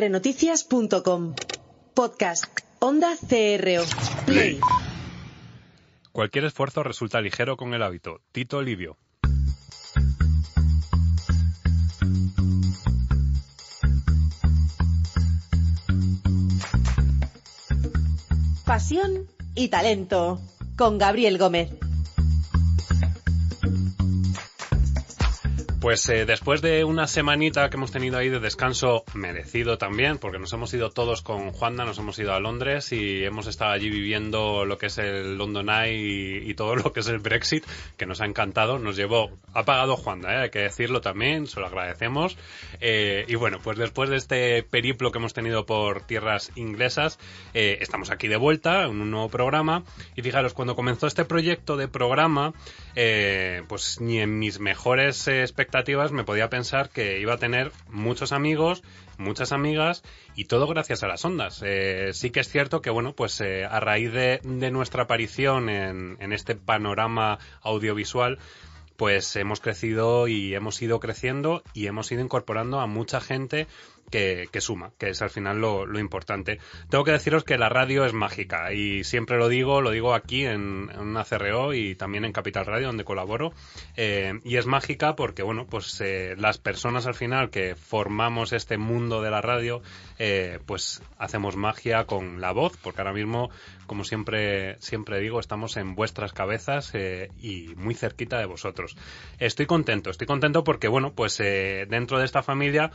crnoticias.com. Podcast. Onda CRO. Play. Cualquier esfuerzo resulta ligero con el hábito. Tito Livio. Pasión y talento. Con Gabriel Gómez. Pues eh, después de una semanita que hemos tenido ahí de descanso merecido también, porque nos hemos ido todos con Juanda, nos hemos ido a Londres y hemos estado allí viviendo lo que es el London Eye y, todo lo que es el Brexit, que nos ha encantado, nos llevó, ha pagado Juanda, ¿eh? hay que decirlo también, se lo agradecemos. Eh, y bueno, pues después de este periplo que hemos tenido por tierras inglesas, estamos aquí de vuelta en un nuevo programa y fijaros, cuando comenzó este proyecto de programa, pues ni en mis mejores expectativas me podía pensar que iba a tener muchos amigos, muchas amigas y todo gracias a las ondas. Eh, sí que es cierto que, bueno, pues eh, a raíz de, nuestra aparición en, en este panorama audiovisual, pues hemos crecido y hemos ido creciendo y hemos ido incorporando a mucha gente que, suma, que es al final lo, importante. Tengo que deciros que la radio es mágica y siempre lo digo, lo digo aquí en, en una CRO y también en Capital Radio donde colaboro eh, y es mágica porque bueno pues eh, las personas al final que formamos este mundo de la radio eh, pues hacemos magia con la voz porque ahora mismo como siempre siempre digo estamos en vuestras cabezas y muy cerquita de vosotros. Estoy contento, estoy contento porque bueno pues dentro de esta familia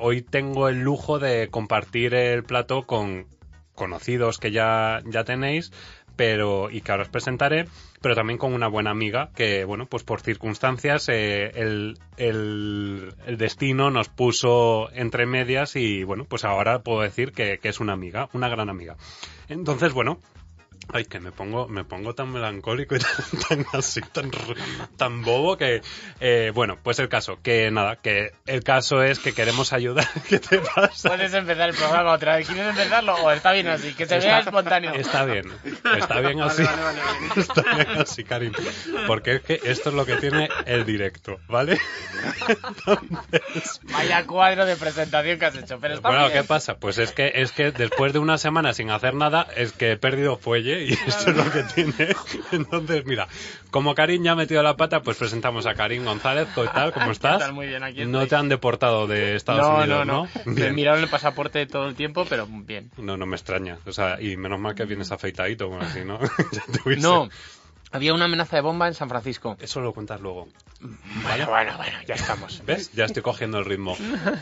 hoy tengo el lujo de compartir el plato con conocidos que ya, ya tenéis, pero y que ahora os presentaré, pero también con una buena amiga que, bueno, pues por circunstancias eh, el, el, destino nos puso entre medias y, bueno, pues ahora puedo decir que, que es una amiga, una gran amiga. Entonces, bueno, Ay, que me pongo, me pongo tan melancólico y tan, así, tan, tan bobo que, eh, bueno, pues el caso, que nada, que el caso es que queremos ayudar. ¿Qué te pasa? Puedes empezar el programa otra vez. ¿Quieres empezarlo o está bien así? Que se vea espontáneo. Está bien, está bien así. está bien así, Karim. Porque es que esto es lo que tiene el directo, ¿vale? Vaya cuadro de presentación que has hecho, pero está Bueno, ¿qué pasa? Pues es que, es que después de una semana sin hacer nada, es que he perdido fuelle y esto es lo que tiene. Entonces, mira, como Karim ya ha metido la pata, pues presentamos a Karim González. ¿Qué tal? ¿Cómo estás? Muy bien, aquí No te han deportado de Estados Unidos, ¿no? ¿no? Me miraron el pasaporte todo el tiempo, pero bien. No, no me extraña. O sea, y menos mal que vienes afeitadito, como así, ¿no? no, había una amenaza de bomba en San Francisco. Eso lo cuentas luego. Bueno, bueno, bueno, ya estamos. ¿Ves? Ya estoy cogiendo el ritmo.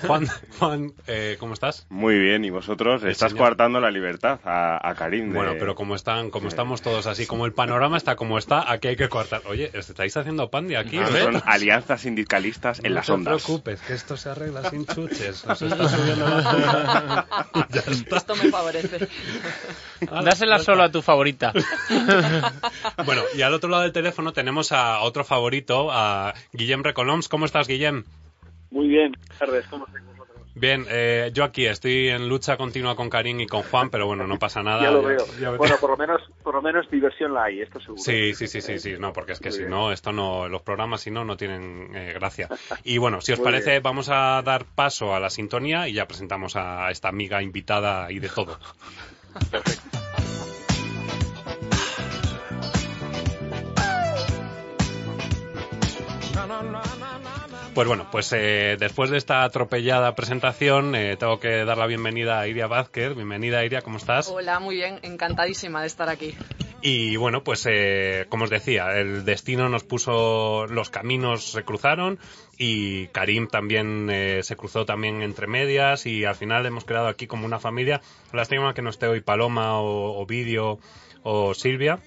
Juan, Juan eh, ¿cómo estás? Muy bien, ¿y vosotros? Estás coartando la libertad a, Karim. Bueno, pero como están, como estamos todos así, como el panorama está como está, aquí hay que coartar. Oye, estáis haciendo pandi aquí, no, Son alianzas sindicalistas en las ondas. No te preocupes, que esto se arregla sin chuches. Nos está subiendo la ya está. Esto me favorece. Dásela solo a tu favorita. bueno, y al otro lado del teléfono tenemos a otro favorito, a Guillem Recoloms. ¿Cómo estás, Guillem? Muy bien, buenas tardes. ¿Cómo estáis vosotros? Bien, eh, yo aquí estoy en lucha continua con Karim y con Juan, pero bueno, no pasa nada. ya lo veo. bueno, por lo menos, por lo menos diversión la hay, esto seguro. Sí, sí, sí, sí, sí, no, porque es que si no, esto no, los programas si no, no tienen eh, gracia. Y bueno, si os parece, vamos a dar paso a la sintonía y ya presentamos a esta amiga invitada y de todo. Perfecto. Pues bueno, pues eh, después de esta atropellada presentación, eh, tengo que dar la bienvenida a Iria Vázquez. Bienvenida, Iria, ¿cómo estás? Hola, muy bien, encantadísima de estar aquí. Y bueno, pues eh, como os decía, el destino nos puso, los caminos se cruzaron y Karim también se cruzó también entre medias y al final hemos creado aquí como una familia. Lástima que no esté hoy Paloma o, o Vidio o Silvia,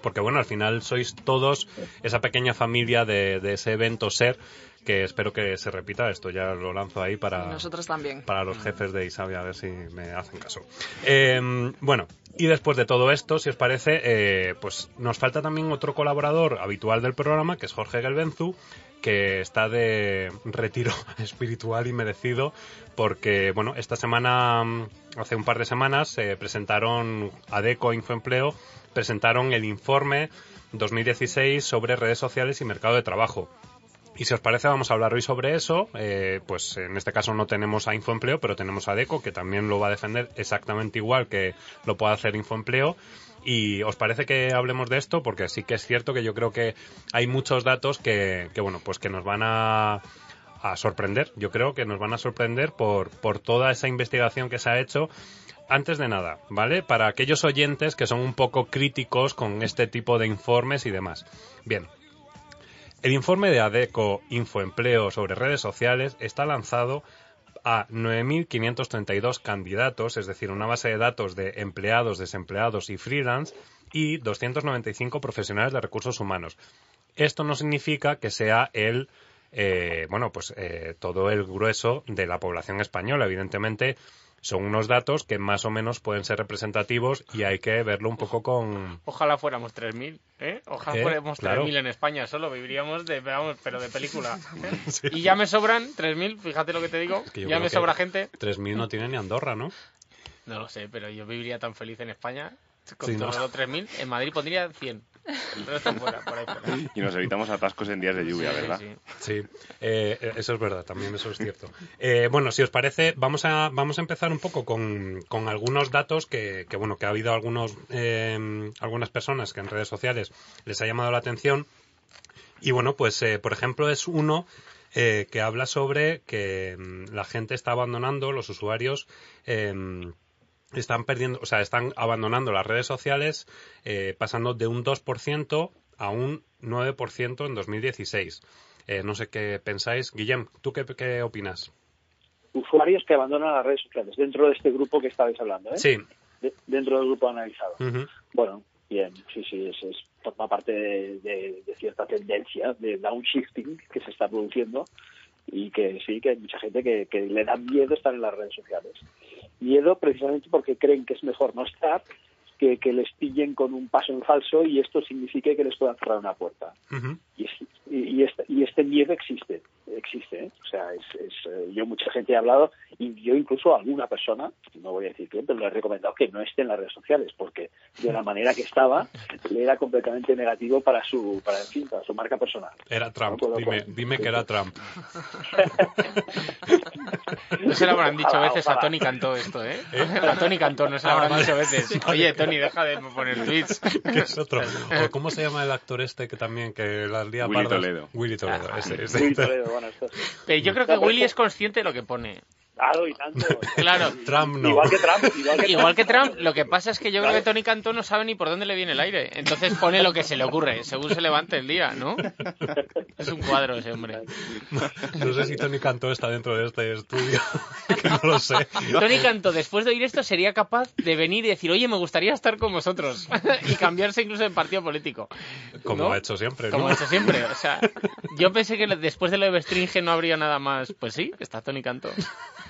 porque bueno, al final sois todos esa pequeña familia de, de ese evento ser que espero que se repita. Esto ya lo lanzo ahí para, nosotros también. para los jefes de Isabia, a ver si me hacen caso. Em, bueno, y después de todo esto, si os parece, eh, pues nos falta también otro colaborador habitual del programa, que es Jorge Gelbenzu, que está de retiro espiritual y merecido, porque, bueno, esta semana, hace un par de semanas, se presentaron ADECO Infoempleo, presentaron el informe 2016 sobre redes sociales y mercado de trabajo Y si os parece, vamos a hablar hoy sobre eso. Eh, pues en este caso no tenemos a Infoempleo, pero tenemos a DECO, que también lo va a defender exactamente igual que lo puede hacer Infoempleo. Y os parece que hablemos de esto, porque sí que es cierto que yo creo que hay muchos datos que, que bueno, pues que nos van a, a sorprender. Yo creo que nos van a sorprender por, por toda esa investigación que se ha hecho antes de nada, ¿vale? Para aquellos oyentes que son un poco críticos con este tipo de informes y demás. Bien. El informe de ADECO Infoempleo sobre redes sociales está lanzado a 9.532 candidatos, es decir, una base de datos de empleados, desempleados y freelance, y 295 profesionales de recursos humanos. Esto no significa que sea el, eh, bueno, pues eh, todo el grueso de la población española. Evidentemente, son unos datos que más o menos pueden ser representativos y hay que verlo un poco con... Ojalá fuéramos 3.000, ¿eh? Ojalá Eh, fuéramos claro. 3.000 en España solo, viviríamos de, vamos, pero de película. ¿eh? Y ya me sobran 3.000, fíjate lo que te digo, que ya me sobra gente. 3.000 no tiene ni Andorra, ¿no? No lo sé, pero yo viviría tan feliz en España con Sí, ¿no? todos los 3.000. En Madrid pondría 100. Por ahí. Y nos evitamos atascos en días de lluvia, Sí, ¿verdad? sí. Sí, eh, eso es verdad, también eso es cierto. Eh, bueno, si os parece, vamos a, vamos a empezar un poco con, con algunos datos que, que, bueno, que ha habido algunos, eh, algunas personas que en redes sociales les ha llamado la atención. Y bueno, pues, eh, por ejemplo, es uno eh, que habla sobre que mm, la gente está abandonando, los usuarios, em, están perdiendo, o sea, están abandonando las redes sociales, eh, pasando de un 2% a un 9% en 2016. Eh, no sé qué pensáis. Guillem, ¿tú qué, qué opinas? Usuarios que abandonan las redes sociales dentro de este grupo que estabais hablando, ¿eh? Sí. De- dentro del grupo analizado. Bueno, bien, sí, sí, es, es forma parte de, de- de cierta tendencia de downshifting que se está produciendo y que sí, que hay mucha gente que, que le da miedo estar en las redes sociales. Miedo precisamente porque creen que es mejor no estar que que les pillen con un paso en falso y esto signifique que les puedan cerrar una puerta. Y, y este, y este miedo existe, existe. ¿eh? O sea, es, es, eh, yo mucha gente he hablado y yo incluso a alguna persona, no voy a decir quién, pero le he recomendado que no esté en las redes sociales porque de la manera que estaba le era completamente negativo para su, para, en fin, para su marca personal. Era Trump. No Dime, dime que era Trump. No se lo habrán dicho Ojalá, veces a. Tony Cantó esto, ¿eh? A Tony Cantó no se lo Ah, habrán vale. dicho veces. Oye, Tony, deja de poner tweets. que es otro. O ¿Cómo se llama el actor este que también que las lía Willy pardas? Toledo. Willy Toledo. Ah, ese, ese. Sí, Toledo, Pero yo creo que Willy es consciente de lo que pone. Claro, y tanto. Claro. Trump no. Igual que Trump, igual que Igual que Trump, lo que pasa es que yo creo que Tony Cantó no sabe ni por dónde le viene el aire. Entonces pone lo que se le ocurre, según se levante el día, ¿no? Es un cuadro ese hombre. No sé si Tony Cantó está dentro de este estudio. que no lo sé. Tony Cantó, después de oír esto, sería capaz de venir y decir, oye, me gustaría estar con vosotros. y cambiarse incluso de partido político. Como ¿No? ha hecho siempre, ¿no? Como ha hecho siempre. O sea, yo pensé que después de lo de Bestringe no habría nada más. Pues sí, está Tony Cantó.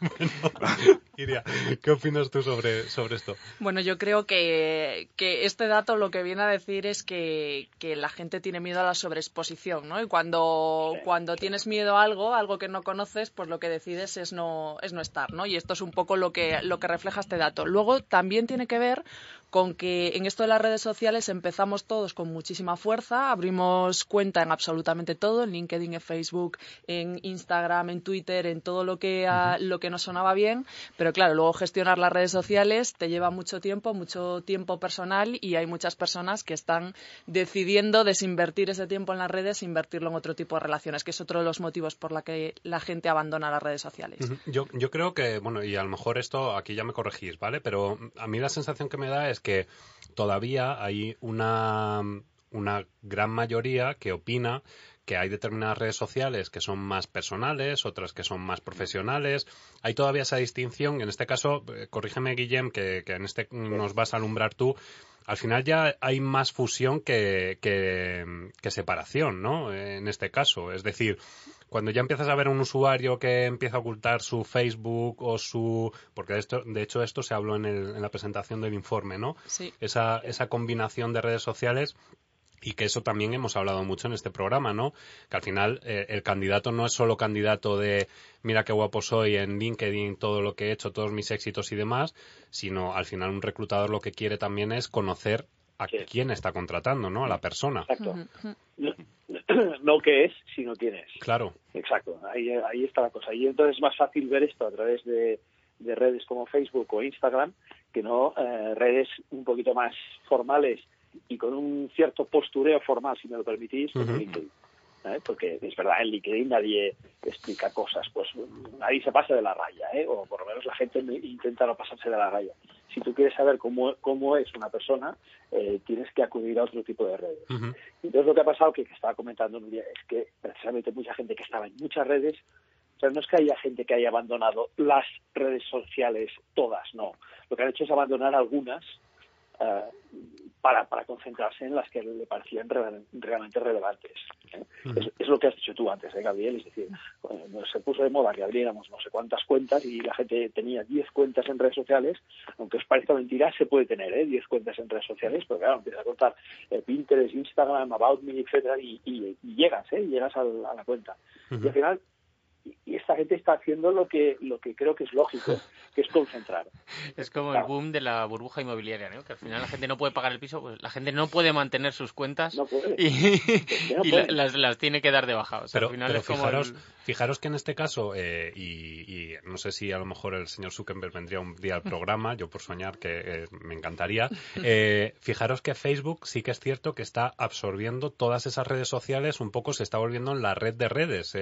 Iria, ¿qué opinas tú sobre, sobre esto? Bueno, yo creo que, que este dato lo que viene a decir es que, que la gente tiene miedo a la sobreexposición, ¿no? Y cuando, cuando tienes miedo a algo, algo que no conoces, pues lo que decides es no, es no estar, ¿no? Y esto es un poco lo que, lo que refleja este dato. Luego también tiene que ver con que en esto de las redes sociales empezamos todos con muchísima fuerza, abrimos cuenta en absolutamente todo, en LinkedIn, en Facebook, en Instagram, en Twitter, en todo lo que, a- lo que nos sonaba bien, pero claro, luego gestionar las redes sociales te lleva mucho tiempo, mucho tiempo personal y hay muchas personas que están decidiendo desinvertir ese tiempo en las redes e invertirlo en otro tipo de relaciones, que es otro de los motivos por la que la gente abandona las redes sociales. Yo, yo creo que, bueno, y a lo mejor esto aquí ya me corregís, ¿vale? Pero a mí la sensación que me da es que todavía hay una, una gran mayoría que opina que hay determinadas redes sociales que son más personales, otras que son más profesionales. Hay todavía esa distinción. En este caso, eh, corrígeme, Guillem, que, que en este nos vas a alumbrar tú. Al final ya hay más fusión que, que, que separación, ¿no? En este caso. Es decir, cuando ya empiezas a ver un usuario que empieza a ocultar su Facebook o su... Porque de, esto, de hecho esto se habló en, el- en la presentación del informe, ¿no? Sí. Esa, esa combinación de redes sociales y que eso también hemos hablado mucho en este programa, ¿no? Que al final eh, el candidato no es solo candidato de mira qué guapo soy en LinkedIn, todo lo que he hecho, todos mis éxitos y demás, sino al final un reclutador lo que quiere también es conocer a Sí. quién está contratando, ¿no? A la persona. Exacto. No, no qué es, sino quién es. Claro. Exacto, ahí, ahí está la cosa. Y entonces es más fácil ver esto a través de, de redes como Facebook o Instagram que no eh, redes un poquito más formales y con un cierto postureo formal, si me lo permitís, como LinkedIn. ¿eh? Porque es verdad, en LinkedIn nadie explica cosas, pues nadie se pasa de la raya, ¿eh? o por lo menos la gente intenta no pasarse de la raya. Si tú quieres saber cómo, cómo es una persona, eh, tienes que acudir a otro tipo de redes. Entonces lo que ha pasado, que, que estaba comentando día es que precisamente mucha gente que estaba en muchas redes o sea, no es que haya gente que haya abandonado las redes sociales todas, no. Lo que han hecho es abandonar algunas eh, para, para concentrarse en las que le parecían realmente relevantes. ¿eh? es, lo que has dicho tú antes, ¿eh, Gabriel? Es decir, se puso de moda que abriéramos no sé cuántas cuentas y la gente tenía 10 cuentas en redes sociales, aunque os parezca mentira, se puede tener ¿eh? 10 cuentas en redes sociales, pero claro, empiezas a contar eh, Pinterest, Instagram, About Me, etcétera, y, y, llegas, ¿eh? llegas a la, cuenta. Y al final y esta gente está haciendo lo que lo que creo que es lógico, que es concentrar. Es como el boom de la burbuja inmobiliaria, ¿no? Que al final la gente no puede pagar el piso, pues la gente no puede mantener sus cuentas y, las, tiene que dar de baja. pero, fijaros, fijaros que en este caso, eh, y, no sé si a lo mejor el señor Zuckerberg vendría un día al programa, yo por soñar que eh, me encantaría, eh, fijaros que Facebook sí que es cierto que está absorbiendo todas esas redes sociales, un poco se está volviendo en la red de redes.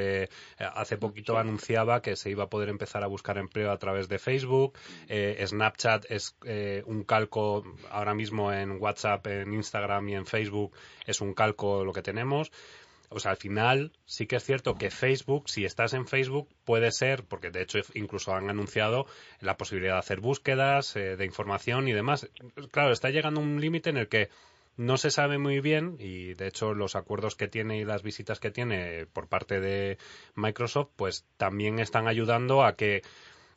hace poco anunciaba que se iba a poder empezar a buscar empleo a través de Facebook. Eh, Snapchat es eh, un calco ahora mismo en WhatsApp, en Instagram y en Facebook es un calco lo que tenemos. O sea, al final sí que es cierto que Facebook, si estás en Facebook, puede ser, porque de hecho incluso han anunciado la posibilidad de hacer búsquedas eh, de información y demás. Claro, está llegando un límite en el que no se sabe muy bien y de hecho los acuerdos que tiene y las visitas que tiene por parte de Microsoft pues también están ayudando a que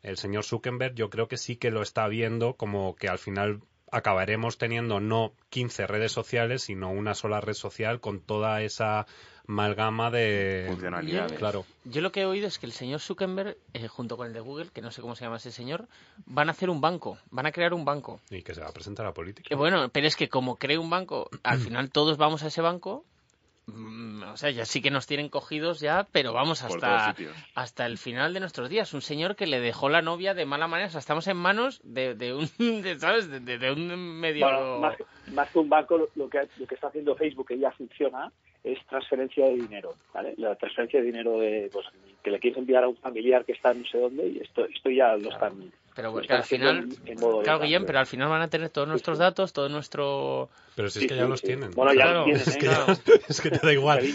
el señor Zuckerberg yo creo que sí que lo está viendo como que al final acabaremos teniendo no 15 redes sociales, sino una sola red social con toda esa amalgama de funcionalidades. Claro. Yo lo que he oído es que el señor Zuckerberg, eh, junto con el de Google, que no sé cómo se llama ese señor, van a hacer un banco, van a crear un banco. Y que se va a presentar a política. Eh, bueno, pero es que como cree un banco, al final todos vamos a ese banco o sea, ya sí que nos tienen cogidos ya, pero vamos hasta, hasta el final de nuestros días. Un señor que le dejó la novia de mala manera. O sea, estamos en manos de, de un, ¿sabes? De, un medio... más, que un banco, lo que, lo que está haciendo Facebook, que ya funciona, es transferencia de dinero, ¿vale? La transferencia de dinero de, pues, que le quieres enviar a un familiar que está no sé dónde y esto, esto ya lo están pero al final, claro, Guillem, pero al final van a tener todos nuestros datos, todo nuestro... Pero si es que ya los tienen. Bueno, ya los tienen, es, que es que te da igual.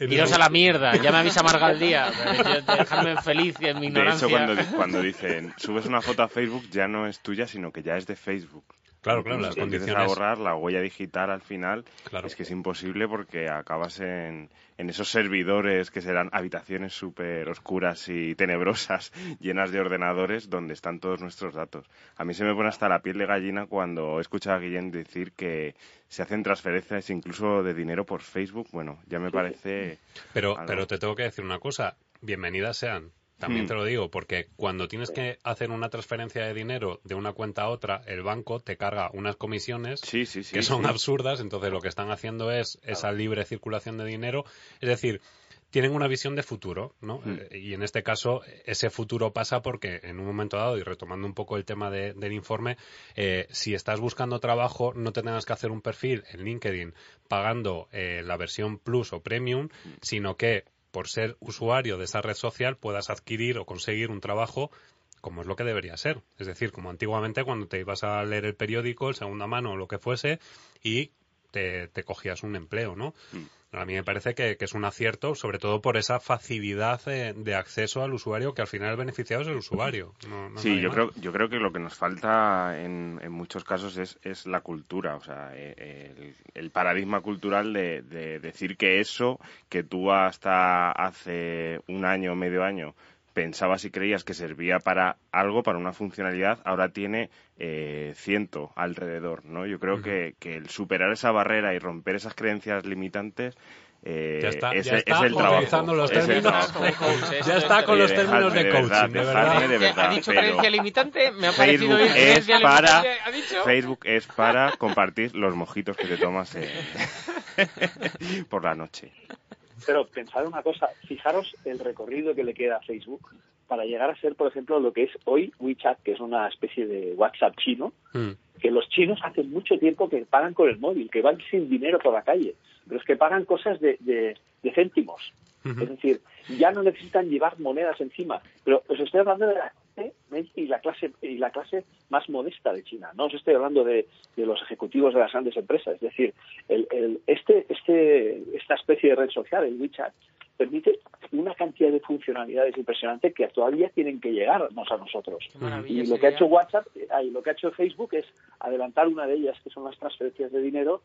Iros a la mierda, ya me avisa Marga al día. Dejarme feliz y en mi ignorancia. De hecho, cuando, cuando dicen, subes una foto a Facebook, ya no es tuya, sino que ya es de Facebook. Claro, claro, las condiciones. a borrar la huella digital al final, es que es imposible porque acabas en, en esos servidores que serán habitaciones súper oscuras y tenebrosas, llenas de ordenadores, donde están todos nuestros datos. A mí se me pone hasta la piel de gallina cuando he escuchado a Guillén decir que se hacen transferencias incluso de dinero por Facebook. Bueno, ya me parece. Pero, pero te tengo que decir una cosa. Bienvenidas sean también mm. te lo digo, porque cuando tienes que hacer una transferencia de dinero de una cuenta a otra, el banco te carga unas comisiones que son absurdas, entonces lo que están haciendo es esa libre circulación de dinero. Es decir, tienen una visión de futuro, ¿no? Mm. Eh, y en este caso, ese futuro pasa porque en un momento dado, y retomando un poco el tema del informe, eh, si estás buscando trabajo, no te tengas que hacer un perfil en LinkedIn pagando eh, la versión Plus o Premium, mm. sino que por ser usuario de esa red social puedas adquirir o conseguir un trabajo como es lo que debería ser. Es decir, como antiguamente cuando te ibas a leer el periódico, el segunda mano o lo que fuese, y te, cogías un empleo, ¿no? Mm. A mí me parece que, es un acierto, sobre todo por esa facilidad de, acceso al usuario, que al final el beneficiado es el usuario. sí, yo creo, yo creo que lo que nos falta en, en muchos casos es, es, la cultura, o sea, eh, el, paradigma cultural de, de, decir que eso que tú hasta hace un año, medio año, pensabas y creías que servía para algo, para una funcionalidad, ahora tiene eh, ciento alrededor, ¿no? Yo creo que, que, el superar esa barrera y romper esas creencias limitantes eh, ya está, es, ya está es el trabajo. Los términos, ya está con los términos de, coaching, de verdad. De verdad. ¿Ha dicho creencia limitante? Me ha Facebook es para Facebook es para compartir los mojitos que te tomas eh, por la noche. Pero pensad una cosa, fijaros el recorrido que le queda a Facebook para llegar a ser, por ejemplo, lo que es hoy WeChat, que es una especie de WhatsApp chino, mm. que los chinos hace mucho tiempo que pagan con el móvil, que van sin dinero por la calle, pero es que pagan cosas de, de, céntimos. Es decir, ya no necesitan llevar monedas encima. Pero os estoy hablando de la y la clase y la clase más modesta de China. No os estoy hablando de, los ejecutivos de las grandes empresas. Es decir, el, este, este, esta especie de red social, el WeChat, permite una cantidad de funcionalidades impresionantes que todavía tienen que llegarnos a nosotros. Y lo que ha hecho WhatsApp, y lo que ha hecho Facebook es adelantar una de ellas, que son las transferencias de dinero,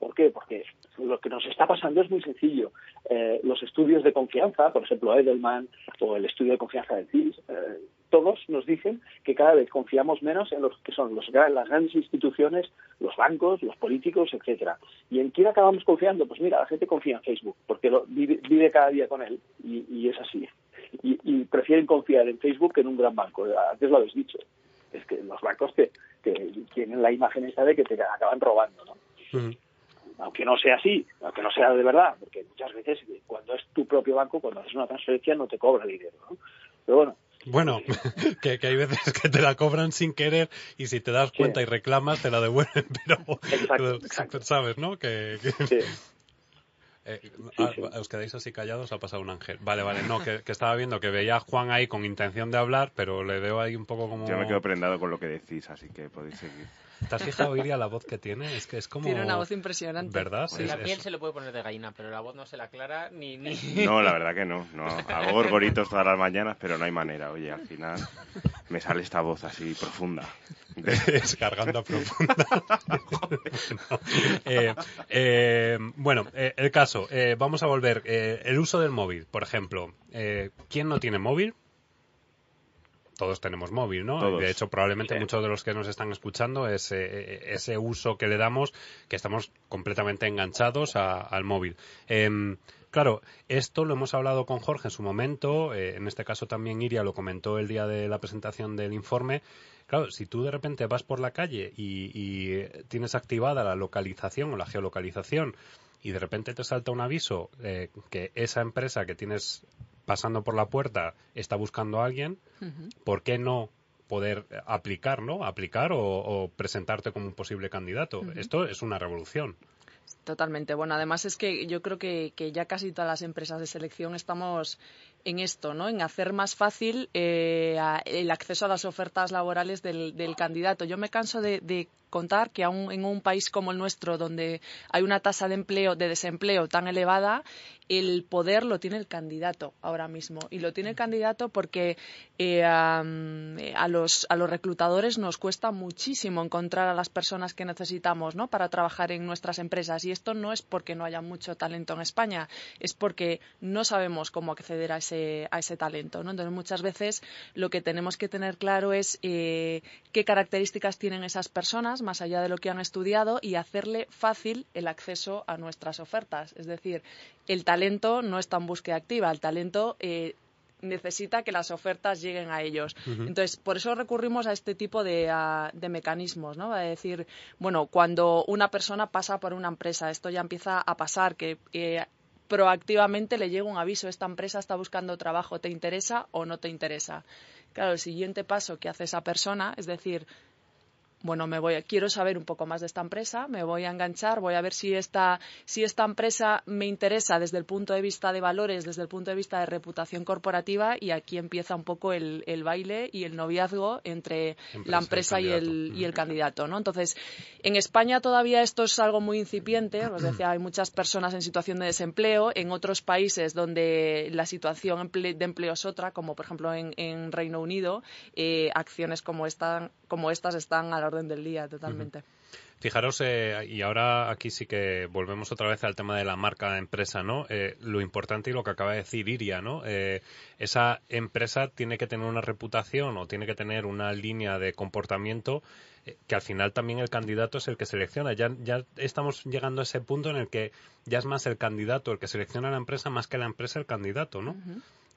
¿Por qué? Porque lo que nos está pasando es muy sencillo. Eh, los estudios de confianza, por ejemplo Edelman o el estudio de confianza de CIS, eh, todos nos dicen que cada vez confiamos menos en los que son los, las grandes instituciones, los bancos, los políticos, etcétera. ¿Y en quién acabamos confiando? Pues mira, la gente confía en Facebook, porque lo, vive, cada día con él y, es así. Y, prefieren confiar en Facebook que en un gran banco. Antes lo habéis dicho. Es que los bancos que, tienen la imagen esta de que te acaban robando, ¿no? Aunque no sea así, aunque no sea de verdad, porque muchas veces cuando es tu propio banco, cuando haces una transferencia no te cobra dinero, ¿no? Pero bueno. Bueno, que, hay veces que te la cobran sin querer y si te das cuenta y reclamas te la devuelven, pero exacto, sabes, ¿no? Que, eh, ah, os quedáis así callados, ha pasado un ángel. Vale, vale, no, que, estaba viendo que veía a Juan ahí con intención de hablar, pero le veo ahí un poco como... Yo me quedo prendado con lo que decís, así que podéis seguir. ¿Te has fijado, Iria, la voz que tiene? Es que es como... Tiene una voz impresionante. ¿Verdad? Sí, la piel se le puede poner de gallina, pero la voz no se la aclara ni... ni... No, la verdad que no. no. Hago gorgoritos todas las mañanas, pero no hay manera. Oye, al final me sale esta voz así profunda. Descargando profunda. Eh, eh, bueno, eh, el caso. vamos a volver. el uso del móvil, por ejemplo. ¿Quién no tiene móvil? Todos tenemos móvil, ¿no? De hecho, probablemente muchos de los que nos están escuchando es ese uso que le damos, que estamos completamente enganchados al móvil. Em, claro, esto lo hemos hablado con Jorge en su momento, eh, en este caso también Iria lo comentó el día de la presentación del informe. Claro, si tú de repente vas por la calle y, tienes activada la localización o la geolocalización y de repente te salta un aviso eh, que esa empresa que tienes pasando por la puerta está buscando a alguien, ¿por qué no poder aplicar, ¿no? Aplicar o, presentarte como un posible candidato. Esto es una revolución. Totalmente. Bueno, además es que yo creo que, ya casi todas las empresas de selección estamos en esto, ¿no? En hacer más fácil eh, el acceso a las ofertas laborales del, candidato. Yo me canso de, de contar que aún en un país como el nuestro, donde hay una tasa de empleo, de desempleo tan elevada, el poder lo tiene el candidato ahora mismo. Y lo tiene el candidato porque eh, a, los, a los reclutadores nos cuesta muchísimo encontrar a las personas que necesitamos ¿no? para trabajar en nuestras empresas. Y esto no es porque no haya mucho talento en España, es porque no sabemos cómo acceder a ese, a ese talento. Entonces, muchas veces lo que tenemos que tener claro es eh, qué características tienen esas personas más allá de lo que han estudiado y hacerle fácil el acceso a nuestras ofertas. Es decir, el talento no está en búsqueda activa, el talento eh, necesita que las ofertas lleguen a ellos. Entonces, por eso recurrimos a este tipo de, mecanismos, ¿no? A decir, bueno, cuando una persona pasa por una empresa, esto ya empieza a pasar, que proactivamente le llega un aviso, esta empresa está buscando trabajo, ¿te interesa o no te interesa? Claro, el siguiente paso que hace esa persona es decir, bueno, me voy, quiero saber un poco más de esta empresa, me voy a enganchar, voy a ver si esta, si esta empresa me interesa desde el punto de vista de valores, desde el punto de vista de reputación corporativa y aquí empieza un poco el, baile y el noviazgo entre la empresa y el, y el candidato, ¿no? Entonces, en España todavía esto es algo muy incipiente, os decía, hay muchas personas en situación de desempleo, en otros países donde la situación de empleo es otra, como por ejemplo en, Reino Unido, eh, acciones como, esta, como estas están a la orden del día totalmente. Fijaros, eh, y ahora aquí sí que volvemos otra vez al tema de la marca de empresa, ¿no? Eh, lo importante y lo que acaba de decir Iria, ¿no? Eh, esa empresa tiene que tener una reputación o tiene que tener una línea de comportamiento que al final también el candidato es el que selecciona. Ya, ya estamos llegando a ese punto en el que ya es más el candidato el que selecciona la empresa más que la empresa el candidato, ¿no?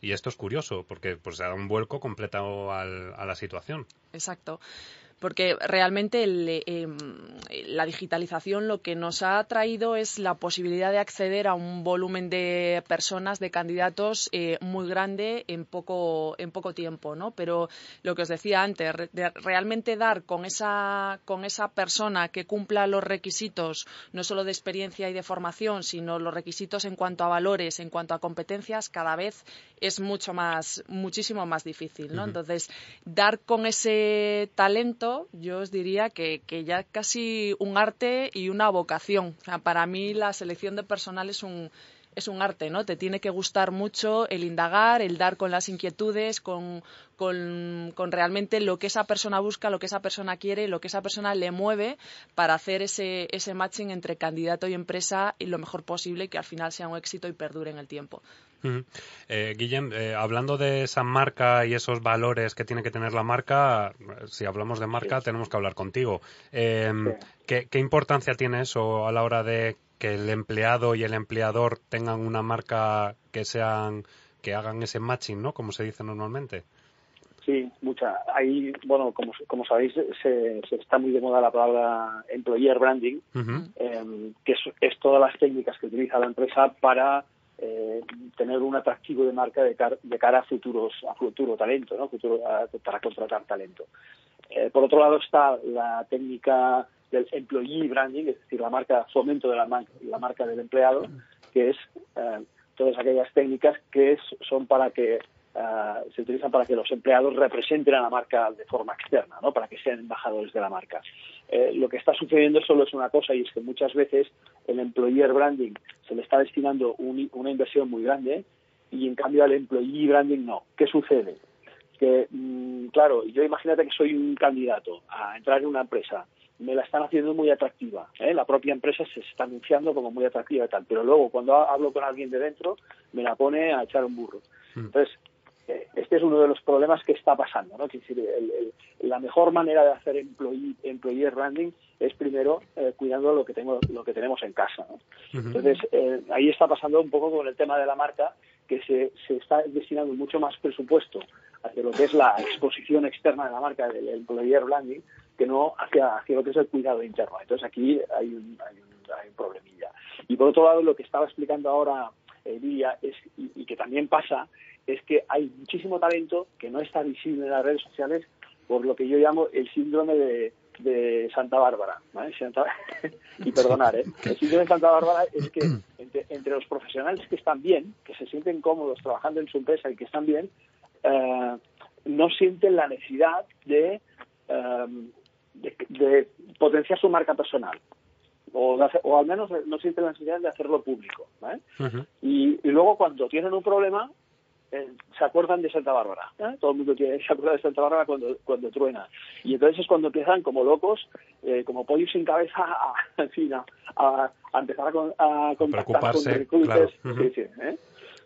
Y esto es curioso porque pues se da un vuelco completo a la situación. Exacto porque realmente el, em, la digitalización lo que nos ha traído es la posibilidad de acceder a un volumen de personas, de candidatos eh, muy grande en poco, en poco tiempo, ¿no? Pero lo que os decía antes, de realmente dar con esa, con esa persona que cumpla los requisitos, no solo de experiencia y de formación, sino los requisitos en cuanto a valores, en cuanto a competencias, cada vez es mucho más, muchísimo más difícil, ¿no? Entonces, dar con ese talento, yo os diría que, que ya casi un arte y una vocación. para mí la selección de personal es un, es un arte, ¿no? Te tiene que gustar mucho el indagar, el dar con las inquietudes, con, con, realmente lo que esa persona busca, lo que esa persona quiere, lo que esa persona le mueve para hacer ese, ese matching entre candidato y empresa y lo mejor posible y que al final sea un éxito y perdure en el tiempo. Eh, Guillem, eh, hablando de esa marca y esos valores que tiene que tener la marca, si hablamos de marca tenemos que hablar contigo. Em, ¿qué, importancia tiene eso a la hora de que el empleado y el empleador tengan una marca que sean que hagan ese matching, ¿no? Como se dice normalmente. Sí, mucha. Ahí, bueno, como, como sabéis, se, está muy de moda la palabra employer branding, em, que es, es, todas las técnicas que utiliza la empresa para eh, tener un atractivo de marca de, de, cara a futuros a futuro talento, ¿no? Futuro, para contratar talento. Eh, por otro lado está la técnica del employee branding, es decir, la marca fomento de la, la marca del empleado, que es eh, todas aquellas técnicas que son para que eh, se utilizan para que los empleados representen a la marca de forma externa, ¿no? para que sean embajadores de la marca. Eh, lo que está sucediendo solo es una cosa y es que muchas veces el employer branding se le está destinando una inversión muy grande y en cambio al employee branding no. ¿Qué sucede? Que, mm, claro, yo imagínate que soy un candidato a entrar en una empresa me la están haciendo muy atractiva. ¿eh? La propia empresa se está anunciando como muy atractiva y tal, pero luego cuando hablo con alguien de dentro me la pone a echar un burro. Mm. Entonces, este es uno de los problemas que está pasando. ¿no? la mejor manera de hacer employee, employee branding es primero eh, cuidando lo que, tengo, lo que tenemos en casa. Entonces, eh, ahí está pasando un poco con el tema de la marca, que se, se está destinando mucho más presupuesto hacia lo que es la exposición externa de la marca del employer branding que no hacia, hacia lo que es el cuidado interno. Entonces, aquí hay un, hay un, hay un problemilla. Y por otro lado, lo que estaba explicando ahora Lidia es, y que también pasa es que hay muchísimo talento que no está visible en las redes sociales por lo que yo llamo el síndrome de, Santa Bárbara. y perdonar, ¿eh? el síndrome de Santa Bárbara es que entre, los profesionales que están bien, que se sienten cómodos trabajando en su empresa y que están bien, eh, no sienten la necesidad de, eh, de, potenciar su marca personal. O, o, al menos no sienten la necesidad de hacerlo público. y, luego cuando tienen un problema, eh, se acuerdan de Santa Bárbara. ¿eh? Todo el mundo se acuerda de Santa Bárbara cuando, cuando truena. Y entonces es cuando empiezan como locos, eh, como pollos sin cabeza, a, en fin, a, empezar a, a contactar con recruiters.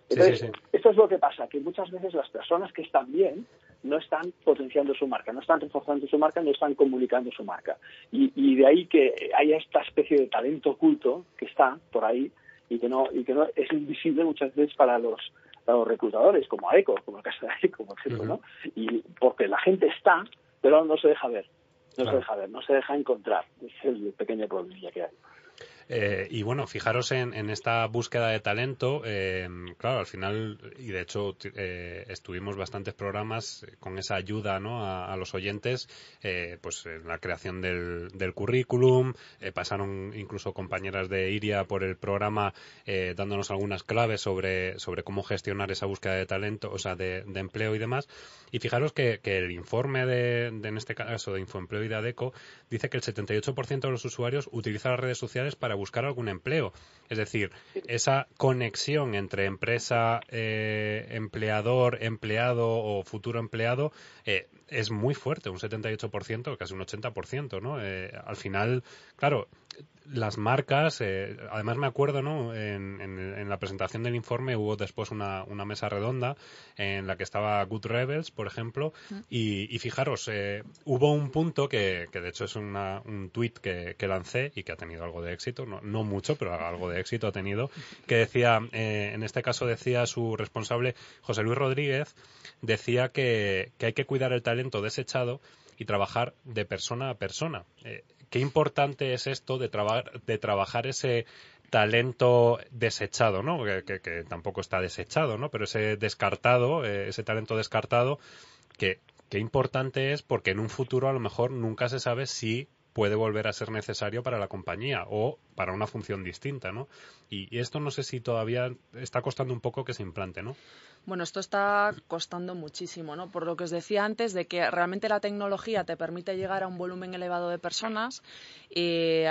Entonces, esto es lo que pasa, que muchas veces las personas que están bien no están potenciando su marca, no están reforzando su marca, no están comunicando su marca. Y, y de ahí que haya esta especie de talento oculto que está por ahí y que no y que no es invisible muchas veces para los los reclutadores, como a ECO, como a Casa de ECO, por ejemplo, ¿no? Y porque la gente está, pero no se deja ver, no se deja ver, no se deja encontrar. es el pequeño problema que hay. Eh, y bueno, fijaros en, esta búsqueda de talento. Eh, claro, al final, y de hecho eh, estuvimos bastantes programas con esa ayuda ¿no? a, los oyentes, pues en la creación del, currículum. pasaron incluso compañeras de Iria por el programa dándonos algunas claves sobre, sobre cómo gestionar esa búsqueda de talento, o sea, de, empleo y demás. Y fijaros que, el informe de, en este caso, de Infoempleo y de ADECO, dice que el 78% de los usuarios utiliza las redes sociales para buscar algún empleo. Es decir, esa conexión entre empresa, eh, empleador, empleado o futuro empleado eh, es muy fuerte, un 78%, casi un 80%, ¿no? Eh, al final, claro, las marcas, eh, además me acuerdo, ¿no? En, en, la presentación del informe hubo después una, una, mesa redonda en la que estaba Good Rebels, por ejemplo, y, y fijaros, eh, hubo un punto que, que de hecho es una, un tweet que, que, lancé y que ha tenido algo de éxito, no, no mucho, pero algo de éxito ha tenido, que decía, eh, en este caso decía su responsable, José Luis Rodríguez, decía que, que hay que cuidar el talento desechado y trabajar de persona a persona. Eh, qué importante es esto de, de trabajar ese talento desechado, ¿no? Que, tampoco está desechado, ¿no? Pero ese descartado, eh, ese talento descartado, que, qué importante es porque en un futuro a lo mejor nunca se sabe si puede volver a ser necesario para la compañía o para una función distinta, ¿no? Y, esto no sé si todavía está costando un poco que se implante, ¿no? Bueno, esto está costando muchísimo, ¿no? Por lo que os decía antes, de que realmente la tecnología te permite llegar a un volumen elevado de personas y,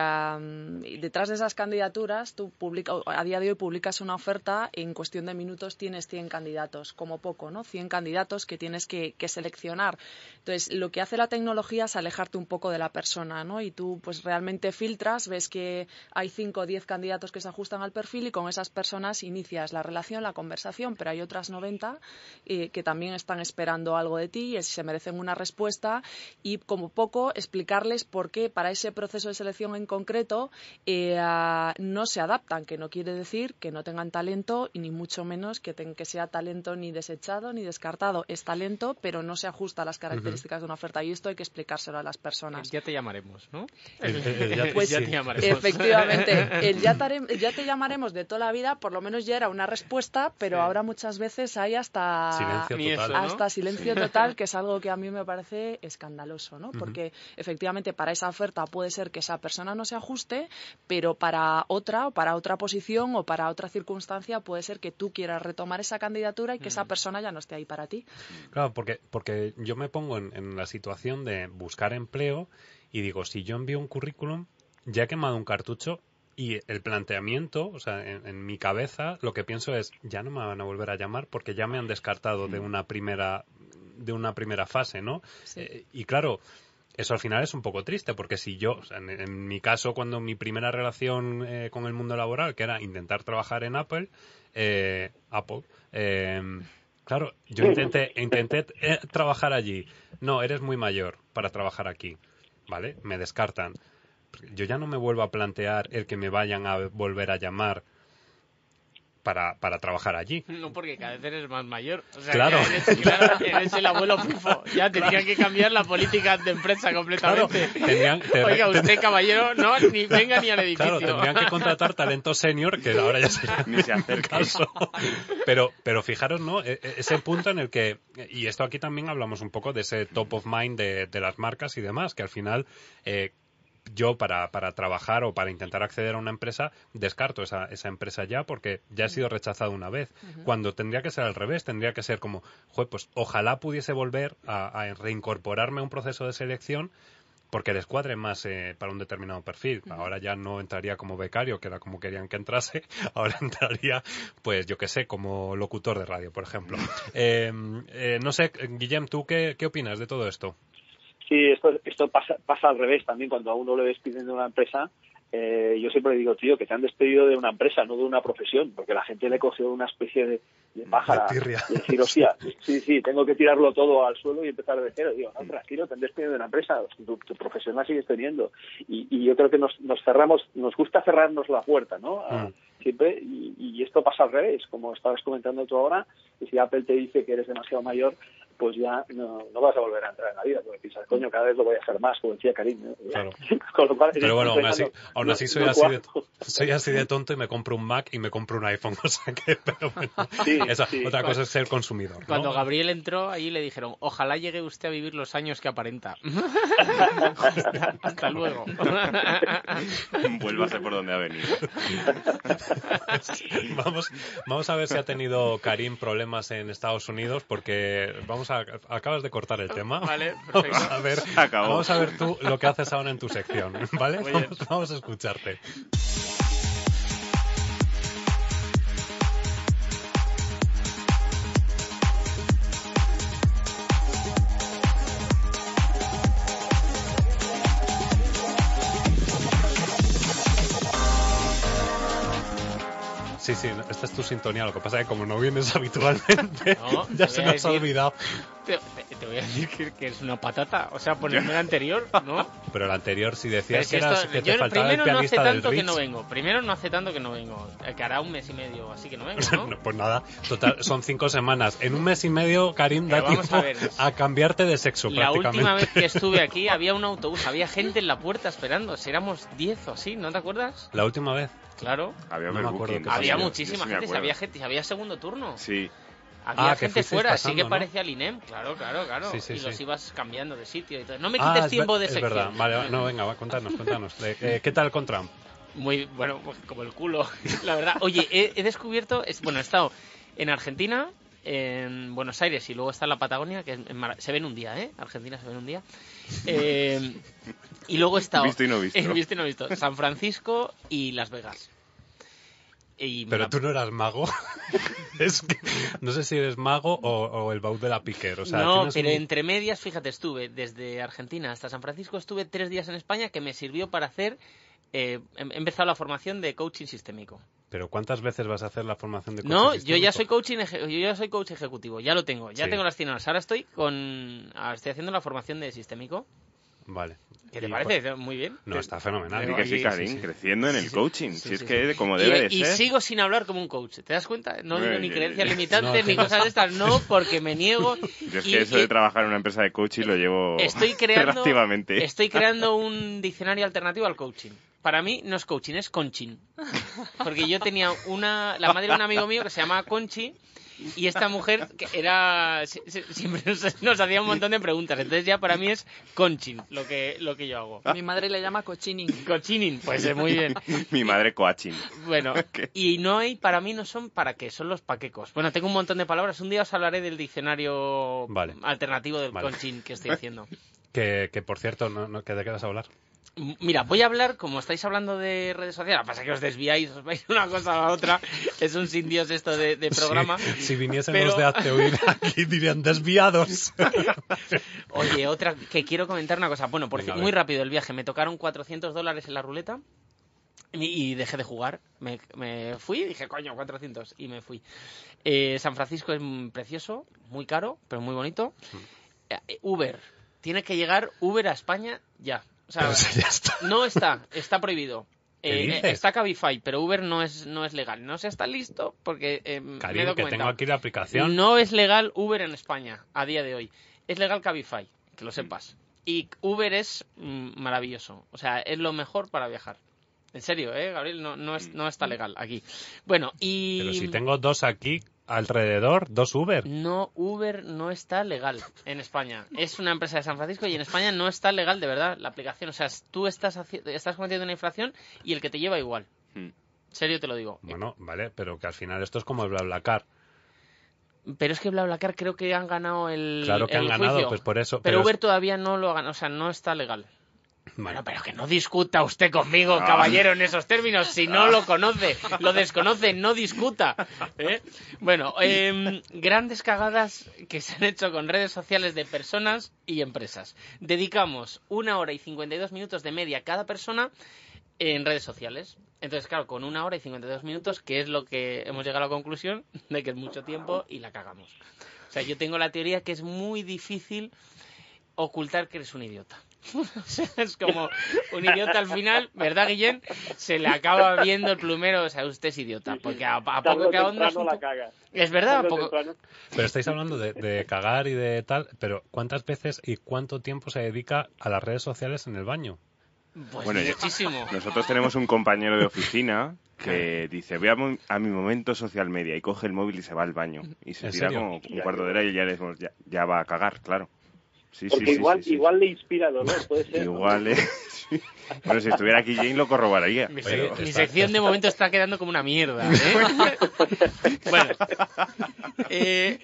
detrás de esas candidaturas, tú publica, a día de hoy publicas una oferta y en cuestión de minutos tienes 100 candidatos, como poco, ¿no? 100 candidatos que tienes que, seleccionar. Entonces, lo que hace la tecnología es alejarte un poco de la persona, ¿no? Y tú, pues, realmente filtras, ves que hay 5 o 10 candidatos que se ajustan al perfil y con esas personas inicias la relación, la conversación, pero hay otras 90 eh, que también están esperando algo de ti y se merecen una respuesta y como poco explicarles por qué para ese proceso de selección en concreto eh, no se adaptan, que no quiere decir que no tengan talento y ni mucho menos que, que sea talento ni desechado ni descartado. Es talento, pero no se ajusta a las características de una oferta y esto hay que explicárselo a las personas. Ya te llamaremos, ¿no? pues, ya te llamaremos. Efectivamente, el ya, ya, te llamaremos de toda la vida, por lo menos ya era una respuesta, pero ahora muchas veces hay hasta silencio total, hasta silencio total, que es algo que a mí me parece escandaloso, ¿no? Porque efectivamente para esa oferta puede ser que esa persona no se ajuste, pero para otra o para otra posición o para otra circunstancia puede ser que tú quieras retomar esa candidatura y que esa persona ya no esté ahí para ti. Claro, porque porque yo me pongo en, en la situación de buscar empleo y digo, si yo envío un currículum, ya he quemado un cartucho, y el planteamiento, o sea, en, mi cabeza, lo que pienso es, ya no me van a volver a llamar porque ya me han descartado de mm. una primera, de una primera fase, ¿no? Eh, y claro, eso al final es un poco triste porque si yo, en, mi caso, cuando mi primera relación eh, con el mundo laboral, que era intentar trabajar en Apple, eh, Apple, claro, yo intenté, intenté trabajar allí. No, eres muy mayor para trabajar aquí, ¿vale? Me descartan yo ya no me vuelvo a plantear el que me vayan a volver a llamar para, para trabajar allí. No, porque cada vez eres más mayor. claro. Eres, el abuelo FIFO. Ya tendrían que cambiar la política de empresa completamente. Oiga, usted, caballero, no, ni venga ni al edificio. Claro, tendrían que contratar talento senior, que ahora ya se ni se acerca. Pero, pero fijaros, ¿no? E, e, ese punto en el que, y esto aquí también hablamos un poco de ese top of mind de, de las marcas y demás, que al final eh, yo para, para trabajar o para intentar acceder a una empresa descarto esa, esa empresa ya porque ya he sido rechazado una vez. Cuando tendría que ser al revés, tendría que ser como, pues ojalá pudiese volver a, reincorporarme a un proceso de selección porque les cuadre más eh, para un determinado perfil. Ahora ya no entraría como becario, que era como querían que entrase, ahora entraría, pues yo qué sé, como locutor de radio, por ejemplo. Eh, eh, no sé, Guillem, ¿tú qué, qué opinas de todo esto? Sí, esto, esto pasa, pasa al revés también. Cuando a uno le despiden de una empresa, eh, yo siempre digo, tío, que te han despedido de una empresa, no de una profesión, porque la gente le cogió una especie de, de pájara y decir, hostia, sí, sí, tengo que tirarlo todo al suelo y empezar de cero. Digo, no, tranquilo, te han despedido de una empresa, tu, profesión la sigues teniendo. Y, y, yo creo que nos, nos cerramos, nos gusta cerrarnos la puerta, ¿no? Mm. siempre, y, y, esto pasa al revés, como estabas comentando tú ahora, y si Apple te dice que eres demasiado mayor, pues ya no, no, vas a volver a entrar en la vida, porque piensas, coño, cada vez lo voy a hacer más, como decía Karim. Claro. pero bueno, aún así, aún así soy, así de, soy así de tonto y me compro un Mac y me compro un iPhone, o sea que, pero bueno, esa, otra cosa es ser consumidor. Cuando Gabriel entró, ahí le dijeron, ojalá llegue usted a vivir los años que aparenta. hasta, luego. Vuélvase por donde ha venido. vamos, vamos a ver si ha tenido Karim problemas en Estados Unidos, porque vamos acabas de cortar el tema. Vale, perfecto. Vamos a ver, vamos a ver tú lo que haces ahora en tu sección, ¿vale? vamos a escucharte. Sí, sí, esta es tu sintonía. Lo que pasa es que como no vienes habitualmente, ya se nos ha olvidado. Te, voy a decir que, es una patata. O sea, ponerme la anterior, ¿no? Pero la anterior, si decías que, eras, que te faltaba el no hace tanto que no vengo. Primero no hace tanto que no vengo. Que hará un mes y medio, así que no vengo, ¿no? pues nada, total, son cinco semanas. En un mes y medio, Karim, da tiempo a, cambiarte de sexo la prácticamente. La última vez que estuve aquí había un autobús, había gente en la puerta esperando. Si éramos diez o así, ¿no te acuerdas? La última vez. Claro. Había, había muchísima gente, había gente, había segundo turno. Sí. Había ah, gente fuera, así que parecía el INEM, claro, claro, claro. y los ibas cambiando de sitio y todo. No me quites ah, tiempo de sección. Es verdad, vale, no, venga, va, contanos, contanos. Eh, ¿Qué tal con Trump? Muy, bueno, pues como el culo, la verdad. Oye, he, descubierto, es, bueno, he estado en Argentina, en Buenos Aires y luego está en la Patagonia, que se ve en un día, ¿eh? Argentina se ve en un día. Eh, y luego he estado... Visto y no visto. visto y no visto. San Francisco y Las Vegas. Pero tú no eras mago. es que no sé si eres mago o, el baúl de la piquer. O sea, no, pero entre medias, fíjate, estuve desde Argentina hasta San Francisco, estuve tres días en España que me sirvió para hacer. Eh, he empezado la formación de coaching sistémico. Pero ¿cuántas veces vas a hacer la formación de coaching No, yo ya soy coaching, yo ya soy coach ejecutivo, ya lo tengo, ya tengo las 100 Ahora estoy con, estoy haciendo la formación de sistémico. Vale. ¿Qué te parece? Muy bien. No, está fenomenal. que sí, Karim, creciendo en el coaching. si es que como debe de ser. Y sigo sin hablar como un coach. ¿Te das cuenta? No digo ni creencias limitantes ni cosas de estas. No, porque me niego. Yo es que eso de trabajar en una empresa de coaching lo llevo estoy creando, relativamente. Estoy creando un diccionario alternativo al coaching. Para mí no es coaching, es conching. Porque yo tenía una... La madre de un amigo mío que se llama Conchi y esta mujer que era siempre nos, hacía un montón de preguntas. Entonces ya para mí es conchin lo que, lo que yo hago. Mi madre le llama cochinin. Cochinin, pues muy bien. Mi madre coachin. Bueno, y no hay, para mí no son para qué, son los paquecos. Bueno, tengo un montón de palabras. Un día os hablaré del diccionario alternativo del conchin que estoy haciendo. Que, que por cierto, ¿no, no, ¿de qué vas a hablar? Mira, voy a hablar, como estáis hablando de redes sociales, pasa que os desviáis, os vais de una cosa a la otra, es un sin Dios esto de, programa. si viniesen los de Hazte aquí dirían desviados. Oye, otra, que quiero comentar una cosa. Bueno, por muy rápido el viaje, me tocaron 400 dólares en la ruleta y, dejé de jugar. Me, fui y dije, coño, 400, y me fui. Eh, San Francisco es precioso, muy caro, pero muy bonito. Mm. Eh, Uber, tiene que llegar Uber a España ya. O sea, no está, está prohibido. Eh, está Cabify, pero Uber no es, no es legal. No se está listo porque eh, que tengo aquí la aplicación. No es legal Uber en España a día de hoy. Es legal Cabify, que lo sepas. Y Uber es mm, maravilloso. O sea, es lo mejor para viajar. En serio, ¿eh, Gabriel? No, no, es, no está legal aquí. Bueno, y... Pero si tengo dos aquí, alrededor dos Uber. No, Uber no está legal en España. Es una empresa de San Francisco y en España no está legal de verdad la aplicación. O sea, tú estás, estás cometiendo una infracción y el que te lleva igual. Hmm. Serio te lo digo. Bueno, vale, pero que al final esto es como el BlaBlaCar. Pero es que BlaBlaCar creo que han ganado el Claro que han ganado, pues por eso. Pero, Uber todavía no lo ha ganado, o sea, no está legal. Bueno, pero que no discuta usted conmigo, ah. caballero, en esos términos. Si no lo conoce, lo desconoce, no discuta. ¿eh? Bueno, em, grandes cagadas que se han hecho con redes sociales de personas y empresas. Dedicamos una hora y 52 minutos de media cada persona en redes sociales. Entonces, claro, con una hora y 52 minutos, que es lo que hemos llegado a la conclusión de que es mucho tiempo y la cagamos. O sea, yo tengo la teoría que es muy difícil ocultar que eres un idiota. es como un idiota al final, ¿verdad, Guillén? Se le acaba viendo el plumero, o sea, usted es idiota, porque a, poco que ahondas... Es verdad, Pero estáis hablando de, cagar y de tal, pero ¿cuántas veces y cuánto tiempo se dedica a las redes sociales en el baño? Pues bueno, muchísimo. nosotros tenemos un compañero de oficina que dice, voy a, mi momento social media y coge el móvil y se va al baño. Y se tira como un cuarto de hora y ya, ya, ya va a cagar, claro. Porque igual, igual le inspira dolor, puede ser. Igual, ¿eh? Pero si estuviera aquí Jane lo corroboraría. Mi, sección de momento está quedando como una mierda. ¿eh? bueno. Eh,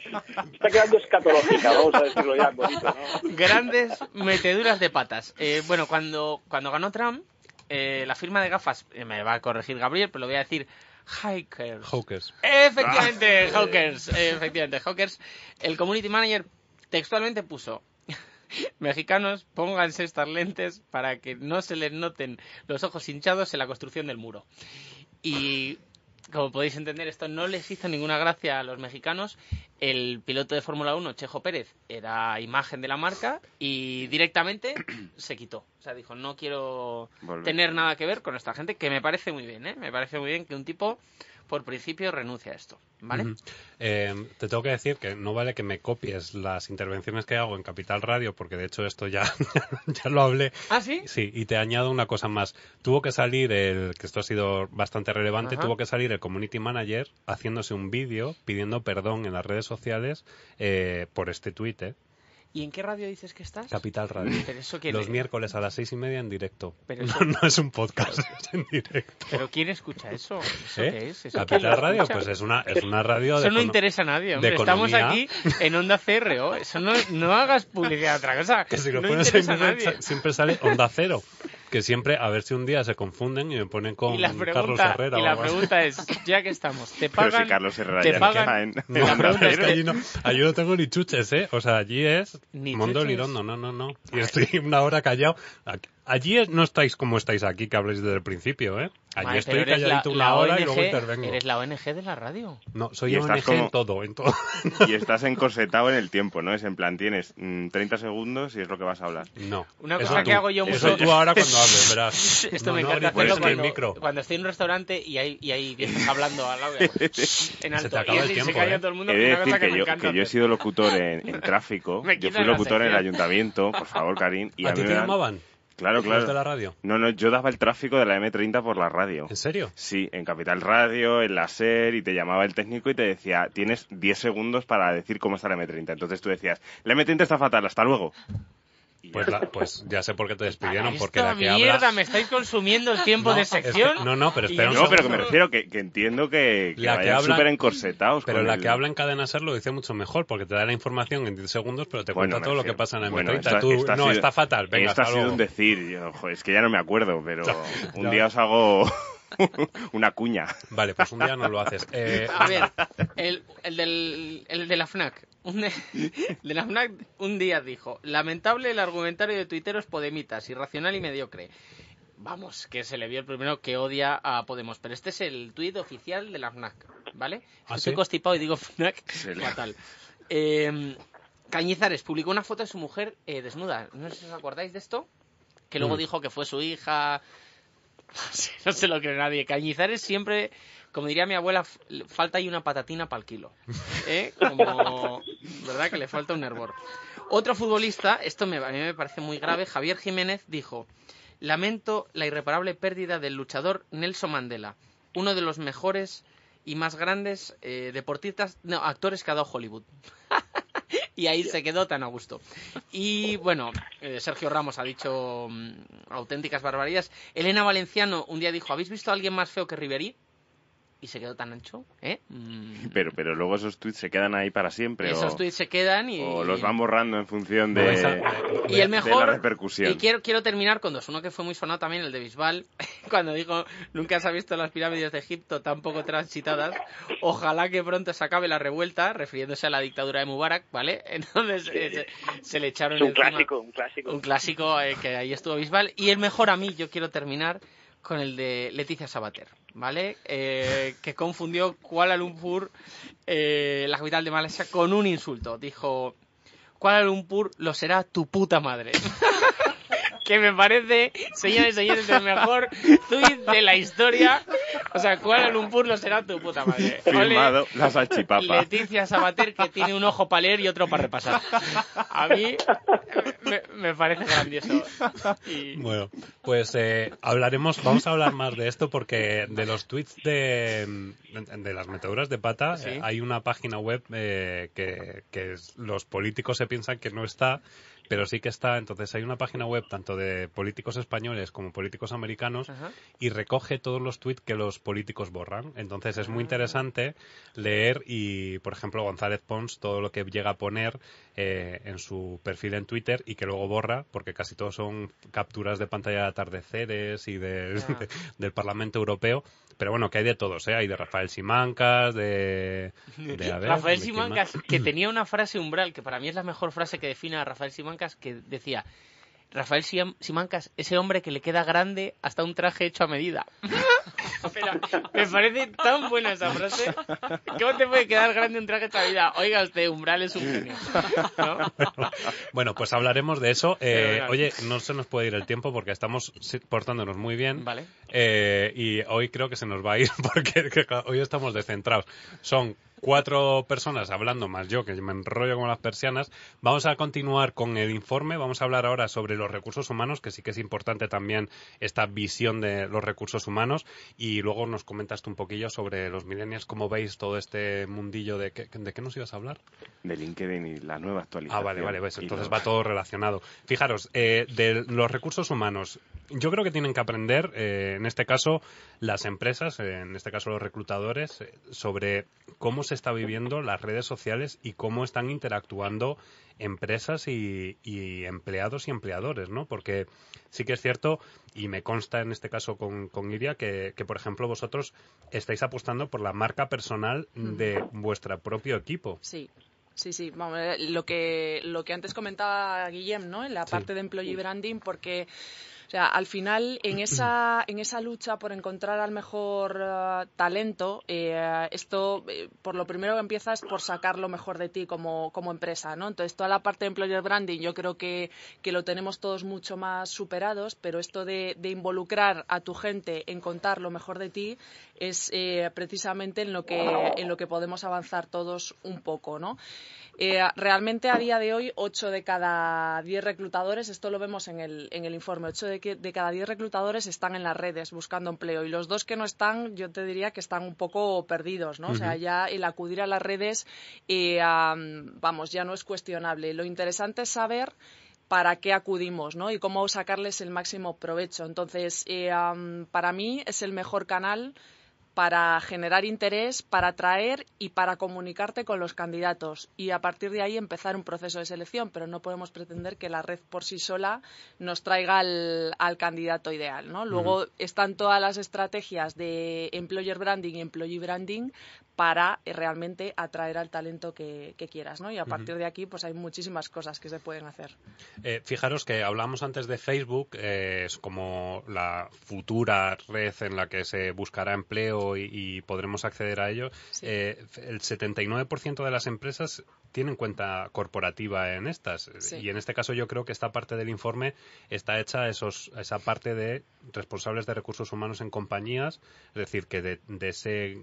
está quedando escatológica, vamos a decirlo ya bonito, ¿no? Grandes meteduras de patas. Eh, bueno, cuando, cuando ganó Trump, eh, la firma de gafas, me va a corregir Gabriel, pero lo voy a decir Hikers. Hawkers. Efectivamente, Hawkers. Efectivamente, Hawkers. El community manager textualmente puso Mexicanos, pónganse estas lentes para que no se les noten los ojos hinchados en la construcción del muro. Y como podéis entender, esto no les hizo ninguna gracia a los mexicanos. El piloto de Fórmula 1, Chejo Pérez, era imagen de la marca y directamente se quitó. O sea, dijo, no quiero tener nada que ver con esta gente, que me parece muy bien, ¿eh? Me parece muy bien que un tipo por principio renuncia a esto, ¿vale? Eh, te tengo que decir que no vale que me copies las intervenciones que hago en Capital Radio, porque de hecho esto ya, ya lo hablé. ¿Ah, sí? Sí, y te añado una cosa más. Tuvo que salir el, que esto ha sido bastante relevante, tuvo que salir el community manager haciéndose un vídeo pidiendo perdón en las redes sociales eh, por este tuit, ¿eh? ¿Y en qué radio dices que estás? Capital Radio. ¿Pero eso Los miércoles a las seis y media en directo. Pero no, es un podcast, es en directo. ¿Pero quién escucha eso? ¿Eso ¿Eh? qué es? Capital Radio, pues es una, es una radio de Eso no interesa a nadie, hombre. Estamos aquí en Onda CRO. Eso no, no hagas publicidad a otra cosa. Que si lo no pones en siempre sale Onda Cero que siempre, a ver si un día se confunden y me ponen con Carlos Herrera. Y la pregunta es, ya que estamos, ¿te pagan? Pero si Carlos Herrera te ya pagan, en, la pregunta es que allí no, allí no tengo ni chuches, ¿eh? O sea, allí es Ni Mondo Lirondo, no, no, no. Y estoy una hora callado. Allí no estáis como estáis aquí, que habléis desde el principio, ¿eh? Allí estoy calladito una hora y luego intervengo. Eres la ONG de la radio. No, soy ONG en todo, en todo. Y estás encorsetado en el tiempo, ¿no? Es en plan, tienes 30 mm, segundos y es lo que vas a hablar. No. Una cosa que hago yo mucho... Eso tú ahora cuando hables, verás. Esto me encanta hacerlo cuando, micro. cuando estoy en un restaurante y hay, y hay viejos hablando al lado. en alto. Se te acaba el tiempo, se calla ¿eh? todo el mundo. He de decir que, yo, que yo he sido locutor en, tráfico. yo fui locutor en el ayuntamiento, por favor, Karim. Y ¿A, ti te llamaban? Claro, claro. de la radio? No, no, yo daba el tráfico de la M30 por la radio. ¿En serio? Sí, en Capital Radio, en la SER, y te llamaba el técnico y te decía, tienes 10 segundos para decir cómo está la M30. Entonces tú decías, la M30 está fatal, hasta luego. Pues, pues, ya sé por qué te despidieron, porque la que mierda, me estáis consumiendo el tiempo de sección. no, no, pero espera No, pero que me refiero que, que entiendo que, que la vayan súper encorsetados. Pero la que habla en Cadena Ser lo dice mucho mejor, porque te da la información en 10 segundos, pero te cuenta todo lo que pasa en el bueno, M30. Tú, no, está fatal, venga, Esto ha sido un decir, es que ya no me acuerdo, pero un día os hago... una cuña. Vale, pues un día no lo haces. Eh, a ver, el, el, del, el de la FNAC. Un, de la FNAC un día dijo, lamentable el argumentario de tuiteros podemitas, irracional y mediocre. Vamos, que se le vio el primero que odia a Podemos. Pero este es el tuit oficial de la FNAC, ¿vale? ¿Ah, Estoy constipado y digo FNAC fatal. Eh, Cañizares publicó una foto de su mujer eh, desnuda. No sé si os acordáis de esto. Que luego mm. dijo que fue su hija, no se lo cree nadie. Cañizares siempre, como diría mi abuela, falta ahí una patatina para el kilo. ¿Eh? Como, ¿verdad? Que le falta un hervor. Otro futbolista, esto me, a mí me parece muy grave, Javier Jiménez dijo, lamento la irreparable pérdida del luchador Nelson Mandela, uno de los mejores y más grandes eh, deportistas, no, actores que ha dado Hollywood. y ahí se quedó tan a gusto. Y bueno, eh, Sergio Ramos ha dicho mm, auténticas barbaridades. Elena Valenciano un día dijo, ¿habéis visto a alguien más feo que Riverí? Y se quedó tan ancho, ¿eh? Mm. Pero, pero luego esos tweets se quedan ahí para siempre. Esos tweets se quedan y... O los van borrando en función de, y el mejor, la repercusión. Y quiero, quiero terminar con dos. Uno que fue muy sonado también, el de Bisbal, cuando dijo, nunca se ha visto las pirámides de Egipto tan poco transitadas. Ojalá que pronto se acabe la revuelta, refiriéndose a la dictadura de Mubarak, ¿vale? Entonces se, le echaron un clásico, un clásico. Un clásico eh, que ahí estuvo Bisbal. Y el mejor a mí, yo quiero terminar con el de Leticia Sabater, ¿vale? Eh, que confundió Kuala Lumpur, eh, la capital de Malasia, con un insulto. Dijo, Kuala Lumpur lo será tu puta madre. que me parece, señores y señores, el mejor tweet de la historia. O sea, Kuala Lumpur lo será tu puta madre. Firmado la salchipapa. Leticia Sabater, que tiene un ojo para leer y otro para repasar. A mí me, parece grandioso. Bueno, pues eh, hablaremos, vamos a hablar más de esto porque de los tweets de, de las meteduras de pata eh, hay una página web eh, que, que los políticos se piensan que no está pero sí que está, entonces hay una página web tanto de políticos españoles como políticos americanos y recoge todos los tweets que los políticos borran. Entonces es muy ah. interesante leer y, por ejemplo, González Pons, todo lo que llega a poner eh, en su perfil en Twitter y que luego borra, porque casi todos son capturas de pantalla de atardeceres y del Parlamento Europeo. Pero bueno, que hay de todos, ¿eh? Hay de Rafael Simancas, de... Rafael Simancas, que tenía una frase umbral, que para mí es la mejor frase que define a Rafael Simancas, que decía, Rafael Simancas, ese hombre que le queda grande hasta un traje hecho a medida. me parece tan buena esa frase. ¿Cómo te puede quedar grande un traje hecho a medida? Oiga usted, Umbral es un genio. Bueno, pues hablaremos de eso. Eh, oye, no se nos puede ir el tiempo porque estamos portándonos muy bien. Vale. Eh, y hoy creo que se nos va a ir porque hoy estamos descentrados. Son cuatro personas hablando, más yo, que me enrollo como las persianas. Vamos a continuar con el informe. Vamos a hablar ahora sobre los recursos humanos, que sí que es importante también esta visión de los recursos humanos. Y luego nos comentas tú un poquillo sobre los millennials, cómo veis todo este mundillo de... ¿qué, ¿De qué nos ibas a hablar? De LinkedIn y la nueva actualización. Ah, vale, vale. Pues entonces va todo relacionado. Fijaros, eh, de los recursos humanos, yo creo que tienen que aprender, eh, en este caso, las empresas, eh, en este caso los reclutadores, sobre cómo se está viviendo las redes sociales y cómo están interactuando empresas y, empleados y empleadores, ¿no? Porque sí que es cierto, y me consta en este caso con, con Iria, que, por ejemplo vosotros estáis apostando por la marca personal de vuestro propio equipo. Sí. Sí, sí, vamos, eh, lo que, lo que antes comentaba Guillem, ¿no? En la parte de employee branding, porque sea, al final, en esa, en esa lucha por encontrar al mejor eh, talento, eh, esto, eh, por lo primero que empieza es por sacar lo mejor de ti como, como empresa, ¿no? Entonces, toda la parte de employer branding yo creo que, que lo tenemos todos mucho más superados, pero esto de, de involucrar a tu gente en contar lo mejor de ti es precisamente en lo, que, en lo que podemos avanzar todos un poco, ¿no? Realmente a día de hoy, 8 de cada 10 reclutadores, esto lo vemos en el, en el informe, 8 de, de, cada 10 reclutadores están en las redes buscando empleo y los dos que no están, yo te diría que están un poco perdidos, ¿no? O sea, ya el acudir a las redes, eh, vamos, ya no es cuestionable. Lo interesante es saber para qué acudimos ¿no? y cómo sacarles el máximo provecho. Entonces, eh, para mí es el mejor canal para generar interés, para atraer y para comunicarte con los candidatos y a partir de ahí empezar un proceso de selección, pero no podemos pretender que la red por sí sola nos traiga al, candidato ideal. ¿no? Luego están todas las estrategias de employer branding y employee branding para eh, realmente atraer al talento que, quieras, ¿no? Y a partir de aquí, pues hay muchísimas cosas que se pueden hacer. Eh, fijaros que hablamos antes de Facebook, eh, es como la futura red en la que se buscará empleo y, podremos acceder a ello. el 79% de las empresas tienen cuenta corporativa en estas. Y en este caso yo creo que esta parte del informe está hecha esos, esa parte de responsables de recursos humanos en compañías, es decir, que de, ese,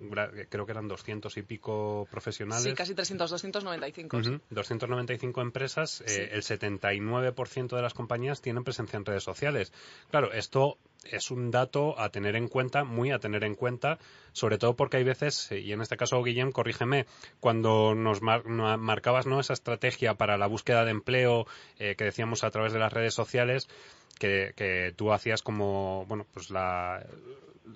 creo que eran 200 y pico profesionales. Sí, casi 300, 295. 295 empresas, eh, el 79% de las compañías tienen presencia en redes sociales. Claro, esto es un dato a tener en cuenta, muy a tener en cuenta, sobre todo porque hay veces, y en este caso, Guillem, corrígeme, cuando nos marcabas ¿no? esa estrategia para la búsqueda de empleo eh, que decíamos a través de las redes sociales, que, que tú hacías como, bueno, pues la,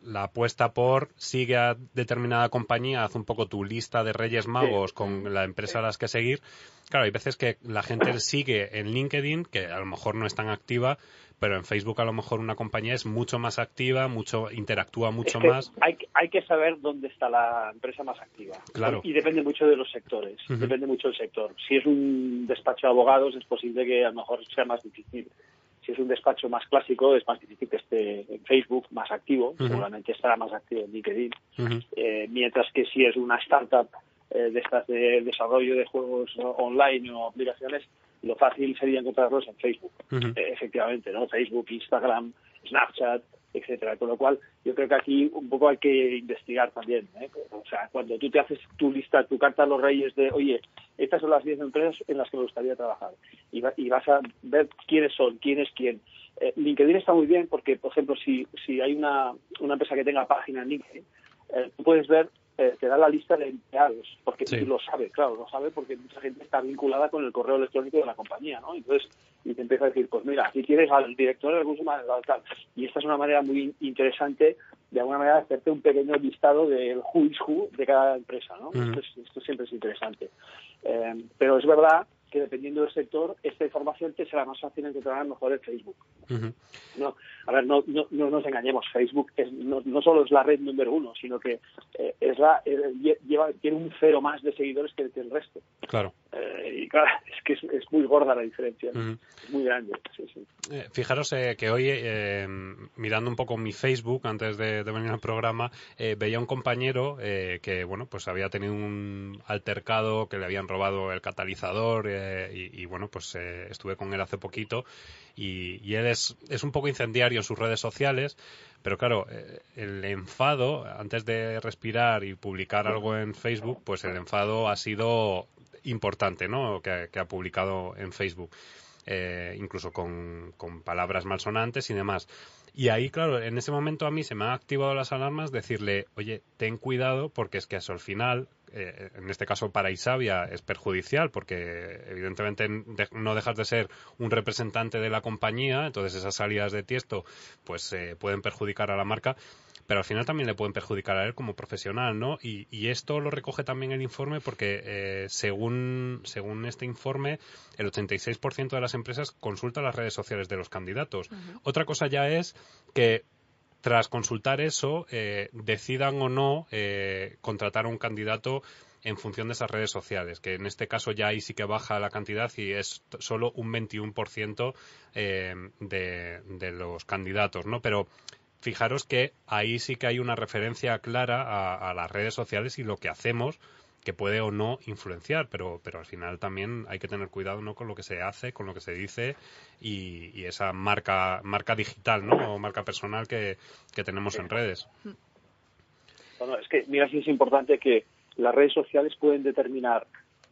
la apuesta por sigue a determinada compañía, haz un poco tu lista de Reyes Magos con la empresa a las que seguir. Claro, hay veces que la gente sigue en LinkedIn, que a lo mejor no es tan activa, pero en Facebook a lo mejor una compañía es mucho más activa, mucho interactúa mucho más. Hay, hay que saber dónde está la empresa más activa. Claro. Y depende mucho de los sectores, depende mucho del sector. Si es un despacho de abogados es posible que a lo mejor sea más difícil. Si es un despacho más clásico, es más difícil que esté en Facebook más activo, seguramente estará más activo en LinkedIn. Eh, mientras que si es una startup eh, de estas de desarrollo de juegos online o aplicaciones, lo fácil sería encontrarlos en Facebook, eh, efectivamente, ¿no? Facebook, Instagram, Snapchat, etcétera. Con lo cual, yo creo que aquí un poco hay que investigar también. ¿eh? O sea, cuando tú te haces tu lista, tu carta a los reyes de, oye, estas son las 10 empresas en las que me gustaría trabajar, y, vas a ver quiénes son, quién es quién. Eh, LinkedIn está muy bien porque, por ejemplo, si, si hay una, una empresa que tenga página en LinkedIn, eh, puedes ver eh, te da la lista de empleados, porque lo sabe, claro, lo sabe porque mucha gente está vinculada con el correo electrónico de la compañía, ¿no? Entonces, y te empieza a decir, pues mira, si quieres al director de recursos humanos, tal, y esta es una manera muy interesante de alguna manera hacerte un pequeño listado del who is who de cada empresa, ¿no? esto, siempre es interesante. Eh, pero es verdad que dependiendo del sector, esta información te será más fácil encontrar mejor en Facebook. no, a ver, no, no, nos engañemos, Facebook es, no, no, solo es la red número uno, sino que eh, es la, eh, lleva, tiene un cero más de seguidores que, el resto. Claro. Eh, y claro, es que es, muy gorda la diferencia, es muy grande. Sí, sí. fijaros que hoy, mirando un poco mi Facebook antes de, de venir al programa, veía un compañero que, bueno, pues había tenido un altercado que le habían robado el catalizador y, bueno, pues estuve con él hace poquito y, él es, es un poco incendiario en sus redes sociales, pero claro, eh, el enfado, antes de respirar y publicar algo en Facebook, pues el enfado ha sido importante, ¿no? Que, ha publicado en Facebook, eh, incluso con, con palabras malsonantes y demás. Y ahí, claro, en ese momento a mí se me han activado las alarmas, decirle, oye, ten cuidado porque es que eso al final, eh, en este caso para Isabia, es perjudicial porque evidentemente no dejas de ser un representante de la compañía, entonces esas salidas de tiesto pues eh, pueden perjudicar a la marca pero al final también le pueden perjudicar a él como profesional, ¿no? Y, esto lo recoge también el informe porque eh, según, según este informe, el 86% de las empresas consulta las redes sociales de los candidatos. Otra cosa ya es que tras consultar eso, eh, decidan o no eh, contratar a un candidato en función de esas redes sociales, que en este caso ya ahí sí que baja la cantidad y es solo un 21% eh, de, de los candidatos, ¿no? Pero fijaros que ahí sí que hay una referencia clara a, las redes sociales y lo que hacemos que puede o no influenciar, pero, pero al final también hay que tener cuidado ¿no? con lo que se hace, con lo que se dice y, esa marca, marca digital ¿no? o marca personal que, tenemos en redes. Bueno, es que mira si es importante que las redes sociales pueden determinar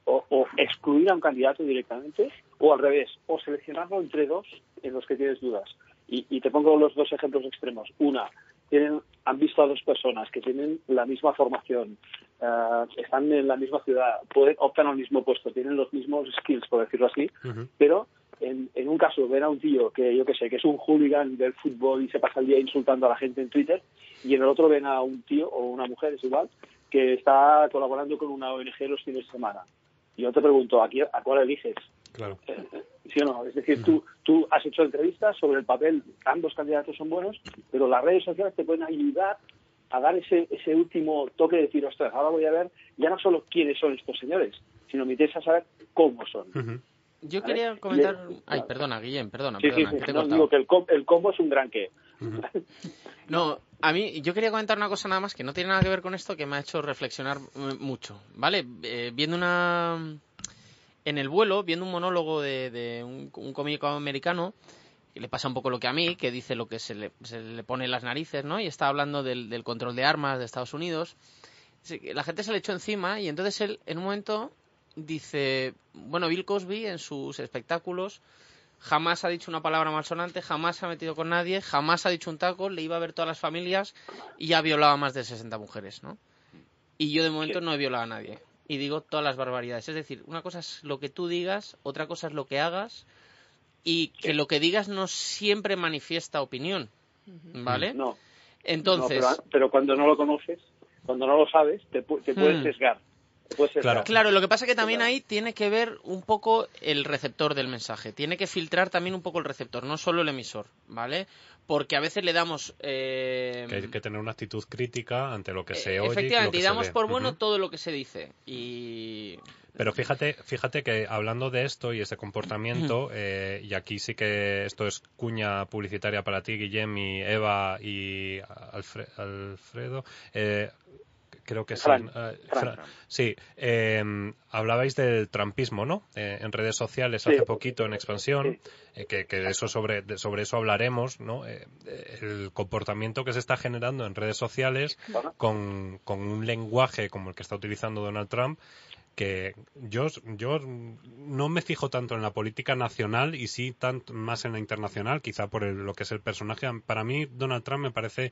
o, excluir a un candidato directamente o al revés, o seleccionarlo entre dos en los que tienes dudas. Y, te pongo los dos ejemplos extremos. Una, tienen, han visto a dos personas que tienen la misma formación, eh, están en la misma ciudad, pueden, optan al mismo puesto, tienen los mismos skills, por decirlo así, pero en, en, un caso ven a un tío que yo que sé, que es un hooligan del fútbol y se pasa el día insultando a la gente en Twitter, y en el otro ven a un tío o una mujer, es igual, que está colaborando con una ONG los fines de semana. Y yo te pregunto, ¿a, a cuál eliges? Claro. ¿Sí o no? Es decir, tú, tú has hecho entrevistas sobre el papel, ambos candidatos son buenos, pero las redes sociales te pueden ayudar a dar ese, ese último toque de decir, ostras, ahora voy a ver ya no solo quiénes son estos señores, sino me interesa saber cómo son. Yo quería comentar... Ay, perdona, Guillem, perdona, perdona. que no, digo que el, el, combo es un gran qué. no, a mí, yo quería comentar una cosa nada más que no tiene nada que ver con esto, que me ha hecho reflexionar mucho, ¿vale? Eh, viendo una en el vuelo, viendo un monólogo de, un, un, cómico americano, que le pasa un poco lo que a mí, que dice lo que se le, se le pone en las narices, ¿no? Y está hablando del, control de armas de Estados Unidos. La gente se le echó encima y entonces él, en un momento, dice, bueno, Bill Cosby en sus espectáculos jamás ha dicho una palabra malsonante, jamás se ha metido con nadie, jamás ha dicho un taco, le iba a ver todas las familias y ya ha violado a más de 60 mujeres, ¿no? Y yo de momento no he violado a nadie y digo todas las barbaridades. Es decir, una cosa es lo que tú digas, otra cosa es lo que hagas y que lo que digas no siempre manifiesta opinión, ¿vale? No. Entonces... pero, cuando no lo conoces, cuando no lo sabes, te, te puedes hmm. sesgar. Claro. claro, lo que pasa es que también ahí tiene que ver un poco el receptor del mensaje. Tiene que filtrar también un poco el receptor, no solo el emisor, ¿vale? Porque a veces le damos. Eh... Que hay que tener una actitud crítica ante lo que se oye. Efectivamente, y, damos por bueno todo lo que se dice. Y. Pero fíjate, fíjate que hablando de esto y ese comportamiento, eh, y aquí sí que esto es cuña publicitaria para ti, Guillem, y Eva y Alfredo. Eh, creo que sí. Eh, hablabais del trampismo, ¿no? Eh, en redes sociales hace poquito en expansión, eh, que, que eso sobre, sobre eso hablaremos, ¿no? el comportamiento que se está generando en redes sociales con, con un lenguaje como el que está utilizando Donald Trump que yo, yo no me fijo tanto en la política nacional y sí tanto más en la internacional, quizá por lo que es el personaje. Para mí, Donald Trump me parece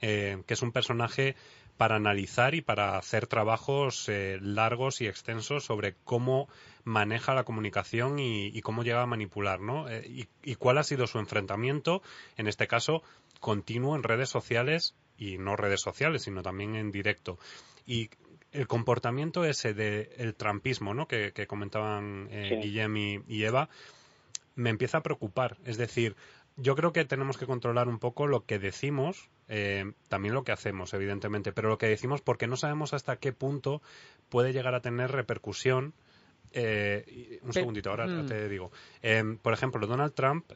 que es un personaje para analizar y para hacer trabajos eh, largos y extensos sobre cómo maneja la comunicación y, cómo llega a manipular, ¿no? Eh, y, cuál ha sido su enfrentamiento, en este caso, continuo en redes sociales y no redes sociales, sino también en directo. Y el comportamiento ese del el trampismo, ¿no? Que, comentaban eh, Guillem y, Eva, me empieza a preocupar. Es decir, yo creo que tenemos que controlar un poco lo que decimos, eh, también lo que hacemos, evidentemente, pero lo que decimos porque no sabemos hasta qué punto puede llegar a tener repercusión. Eh, un segundito, ahora mm. te digo. por ejemplo, Donald Trump,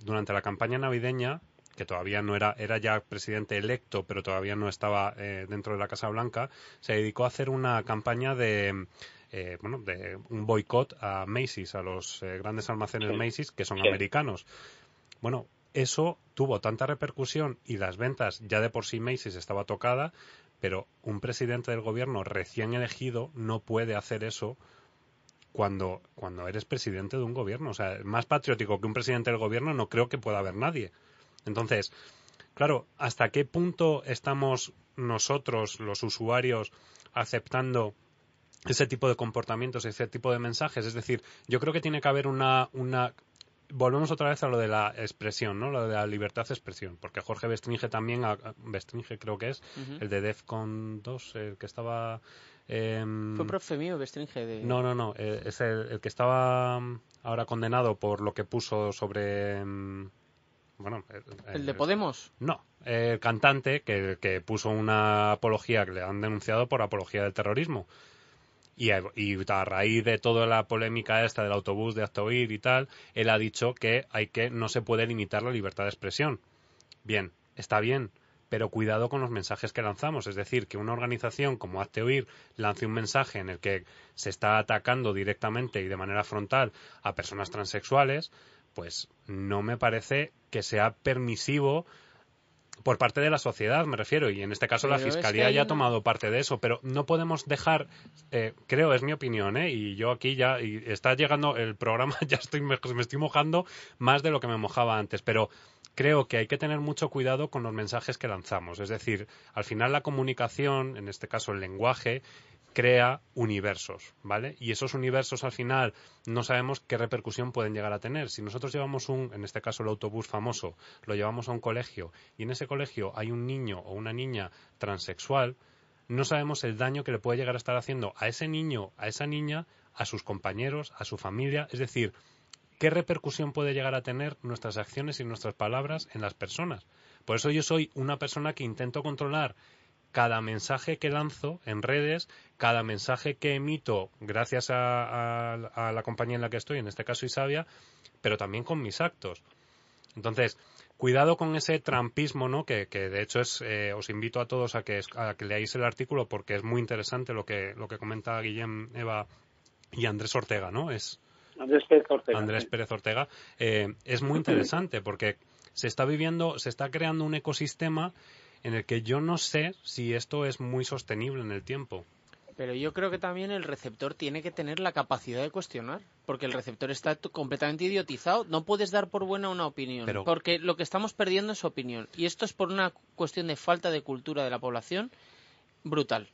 durante la campaña navideña, que todavía no era, era ya presidente electo, pero todavía no estaba eh, dentro de la Casa Blanca, se dedicó a hacer una campaña de, eh, bueno, de un boicot a Macy's, a los eh, grandes almacenes Macy's, que son americanos. Bueno, eso tuvo tanta repercusión y las ventas ya de por sí Macy's estaba tocada, pero un presidente del gobierno recién elegido no puede hacer eso cuando, cuando eres presidente de un gobierno. O sea, más patriótico que un presidente del gobierno no creo que pueda haber nadie. Entonces, claro, ¿hasta qué punto estamos nosotros, los usuarios, aceptando ese tipo de comportamientos, ese tipo de mensajes? Es decir, yo creo que tiene que haber una, una volvemos otra vez a lo de la expresión, ¿no? Lo de la libertad de expresión, porque Jorge Bestringe también, Bestringe creo que es, el de DEFCON 2, el que estaba... Em, Fue profe mío, Bestringe. De... No, no, no, eh, es el, que estaba ahora condenado por lo que puso sobre... Bueno, ¿El de Podemos? No, el cantante que, que, puso una apología que le han denunciado por apología del terrorismo. Y a, raíz de toda la polémica esta del autobús de Actoir y tal, él ha dicho que hay que no se puede limitar la libertad de expresión. Bien, está bien, pero cuidado con los mensajes que lanzamos. Es decir, que una organización como Hazte Oír lance un mensaje en el que se está atacando directamente y de manera frontal a personas transexuales, pues no me parece que sea permisivo por parte de la sociedad, me refiero, y en este caso la Fiscalía ya ha tomado parte de eso, pero no podemos dejar, eh, creo, es mi opinión, ¿eh? y yo aquí ya, y está llegando el programa, ya estoy, me, me estoy mojando más de lo que me mojaba antes, pero creo que hay que tener mucho cuidado con los mensajes que lanzamos, es decir, al final la comunicación, en este caso el lenguaje, crea universos, ¿vale? Y esos universos al final no sabemos qué repercusión pueden llegar a tener. Si nosotros llevamos un, en este caso el autobús famoso, lo llevamos a un colegio y en ese colegio hay un niño o una niña transexual, no sabemos el daño que le puede llegar a estar haciendo a ese niño, a esa niña, a sus compañeros, a su familia, es decir, qué repercusión puede llegar a tener nuestras acciones y nuestras palabras en las personas. Por eso yo soy una persona que intento controlar cada mensaje que lanzo en redes, cada mensaje que emito gracias a, la compañía en la que estoy, en este caso Isabia, pero también con mis actos. Entonces, cuidado con ese trampismo, ¿no? Que, de hecho es, eh, os invito a todos a que, a que leáis el artículo porque es muy interesante lo que, lo que comenta Guillem, Eva y Andrés Ortega, ¿no? Es, Andrés Pérez Ortega. Andrés Pérez Ortega. Eh, es muy interesante porque se está viviendo, se está creando un ecosistema en el que yo no sé si esto es muy sostenible en el tiempo. Pero yo creo que también el receptor tiene que tener la capacidad de cuestionar, porque el receptor está completamente idiotizado. No puedes dar por buena una opinión, porque lo que estamos perdiendo es opinión. Y esto es por una cuestión de falta de cultura de la población brutal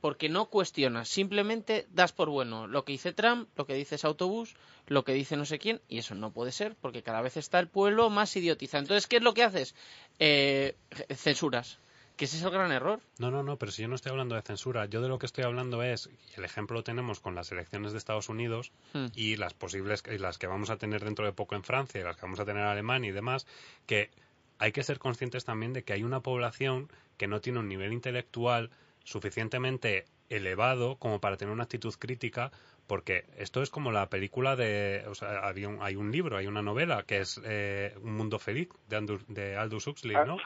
porque no cuestionas, simplemente das por bueno lo que dice Trump, lo que dice ese autobús, lo que dice no sé quién, y eso no puede ser, porque cada vez está el pueblo más idiotizado. Entonces, ¿qué es lo que haces? Eh, censuras. Que ese es el gran error. No, no, no, pero si yo no estoy hablando de censura, yo de lo que estoy hablando es, y el ejemplo lo tenemos con las elecciones de Estados Unidos hmm. y las posibles, y las que vamos a tener dentro de poco en Francia y las que vamos a tener en Alemania y demás, que hay que ser conscientes también de que hay una población que no tiene un nivel intelectual suficientemente elevado como para tener una actitud crítica porque esto es como la película de o sea hay un, hay un libro hay una novela que es eh, un mundo feliz de, Aldous Huxley no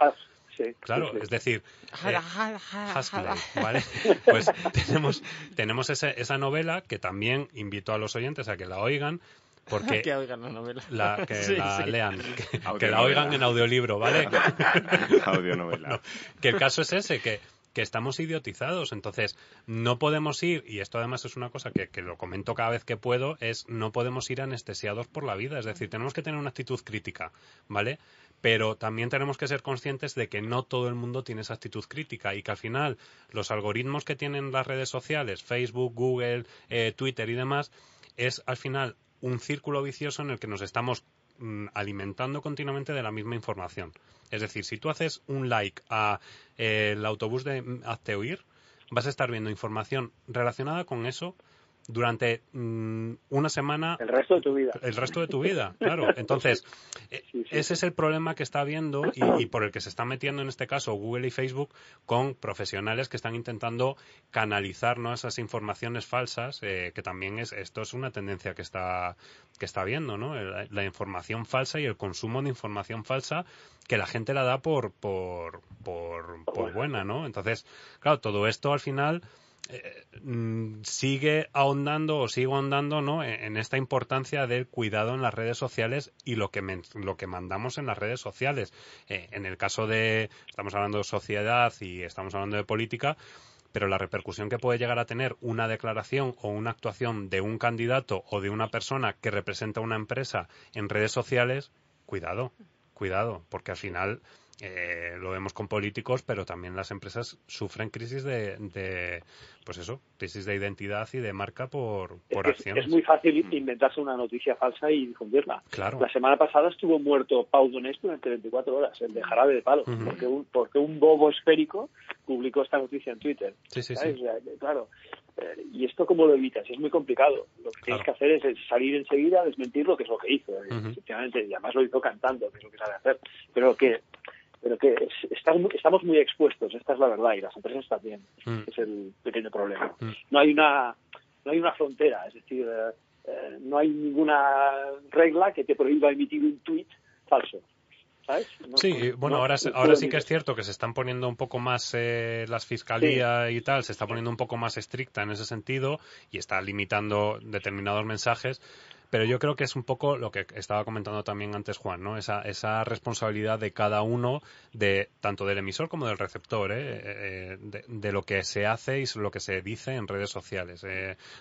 Sí, claro, es decir, eh, ¿vale? Pues tenemos, tenemos esa novela que también invito a los oyentes a que la oigan, porque que oigan la novela. que la lean, que, la oigan en audiolibro, ¿vale? Audionovela. que el caso es ese, que que estamos idiotizados. Entonces, no podemos ir, y esto además es una cosa que, lo comento cada vez que puedo, es no podemos ir anestesiados por la vida. Es decir, tenemos que tener una actitud crítica, ¿vale? Pero también tenemos que ser conscientes de que no todo el mundo tiene esa actitud crítica y que al final los algoritmos que tienen las redes sociales, Facebook, Google, eh, Twitter y demás, es al final un círculo vicioso en el que nos estamos alimentando continuamente de la misma información. Es decir, si tú haces un like a eh, el autobús de Hazte Oír, vas a estar viendo información relacionada con eso durante mm, una semana. El resto de tu vida. El resto de tu vida, claro. Entonces, eh, ese es el problema que está habiendo y, por el que se están metiendo en este caso Google y Facebook con profesionales que están intentando canalizar ¿no? esas informaciones falsas, eh, que también es, esto es una tendencia que está, que está viendo, ¿no? La, información falsa y el consumo de información falsa que la gente la da por, por, por, por buena, ¿no? Entonces, claro, todo esto al final mm, sigue ahondando o sigue ahondando ¿no? en, esta importancia del cuidado en las redes sociales y lo que, lo que mandamos en las redes sociales. Eh, en el caso de, estamos hablando de sociedad y estamos hablando de política, pero la repercusión que puede llegar a tener una declaración o una actuación de un candidato o de una persona que representa una empresa en redes sociales, cuidado, cuidado, porque al final eh, lo vemos con políticos, pero también las empresas sufren crisis de, pues eso, crisis de identidad y de marca por, por es, acciones. Es muy fácil mm. inventarse una noticia falsa y difundirla. Claro. La semana pasada estuvo muerto Pau Donés durante 24 horas, el de jarabe de palo, porque, un, porque un bobo esférico publicó esta noticia en Twitter. Sí, sí, sí. claro. Eh, ¿Y esto cómo lo evitas? Es muy complicado. Lo que tienes que hacer es salir enseguida a desmentir lo que es lo que hizo. Efectivamente, y además lo hizo cantando, que es lo que sabe hacer. Pero que pero que estamos muy expuestos, esta es la verdad, y las empresas también, mm. es el pequeño problema. Mm. No hay una no hay una frontera, es decir, eh, eh, no hay ninguna regla que te prohíba emitir un tweet falso. ¿Sabes? sí, bueno, ahora, ahora sí que es cierto que se están poniendo un poco más eh, las fiscalías y tal, se está poniendo un poco más estricta en ese sentido y está limitando determinados mensajes, pero yo creo que es un poco lo que estaba comentando también antes Juan, ¿no? Esa, esa responsabilidad de cada uno, de tanto del emisor como del receptor, ¿eh? Eh, eh, de, lo que se hace y lo que se dice en redes sociales.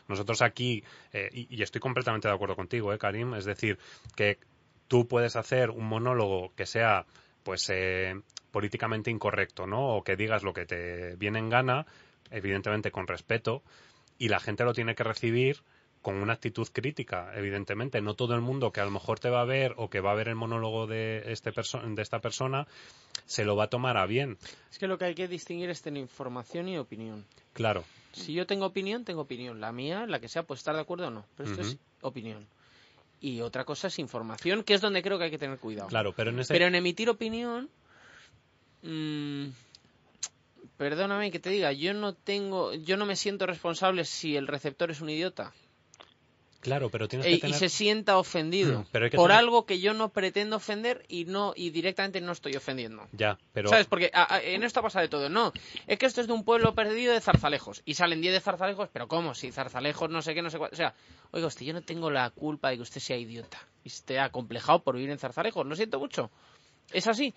nosotros aquí, y, y, estoy completamente de acuerdo contigo, ¿eh, Karim? Es decir, que tú puedes hacer un monólogo que sea, pues, políticamente incorrecto, ¿no? O que digas lo que te viene en gana, evidentemente con respeto, y la gente lo tiene que recibir con una actitud crítica, evidentemente. No todo el mundo que a lo mejor te va a ver o que va a ver el monólogo de, este de esta persona se lo va a tomar a bien. Es que lo que hay que distinguir es tener información y opinión. Claro. Si yo tengo opinión, tengo opinión. La mía, la que sea, puede estar de acuerdo o no. Pero esto es opinión. Y otra cosa es información, que es donde creo que hay que tener cuidado. Claro, pero en, pero en emitir opinión... Mm, perdóname que te diga, yo no tengo, yo no me siento responsable si el receptor es un idiota. Claro, pero tienes que tener... Y se sienta ofendido mm, por algo que yo no pretendo ofender y no y directamente no estoy ofendiendo. Ya, pero... ¿Sabes? Porque en esto pasa de todo. No, es que esto es de un pueblo perdido de zarzalejos. Y salen 10 de zarzalejos, pero ¿cómo? Si zarzalejos no sé qué, no sé cuál... O sea, oiga, usted, yo no tengo la culpa de que usted sea idiota y esté acomplejado por vivir en zarzalejos. Lo siento mucho. Es así.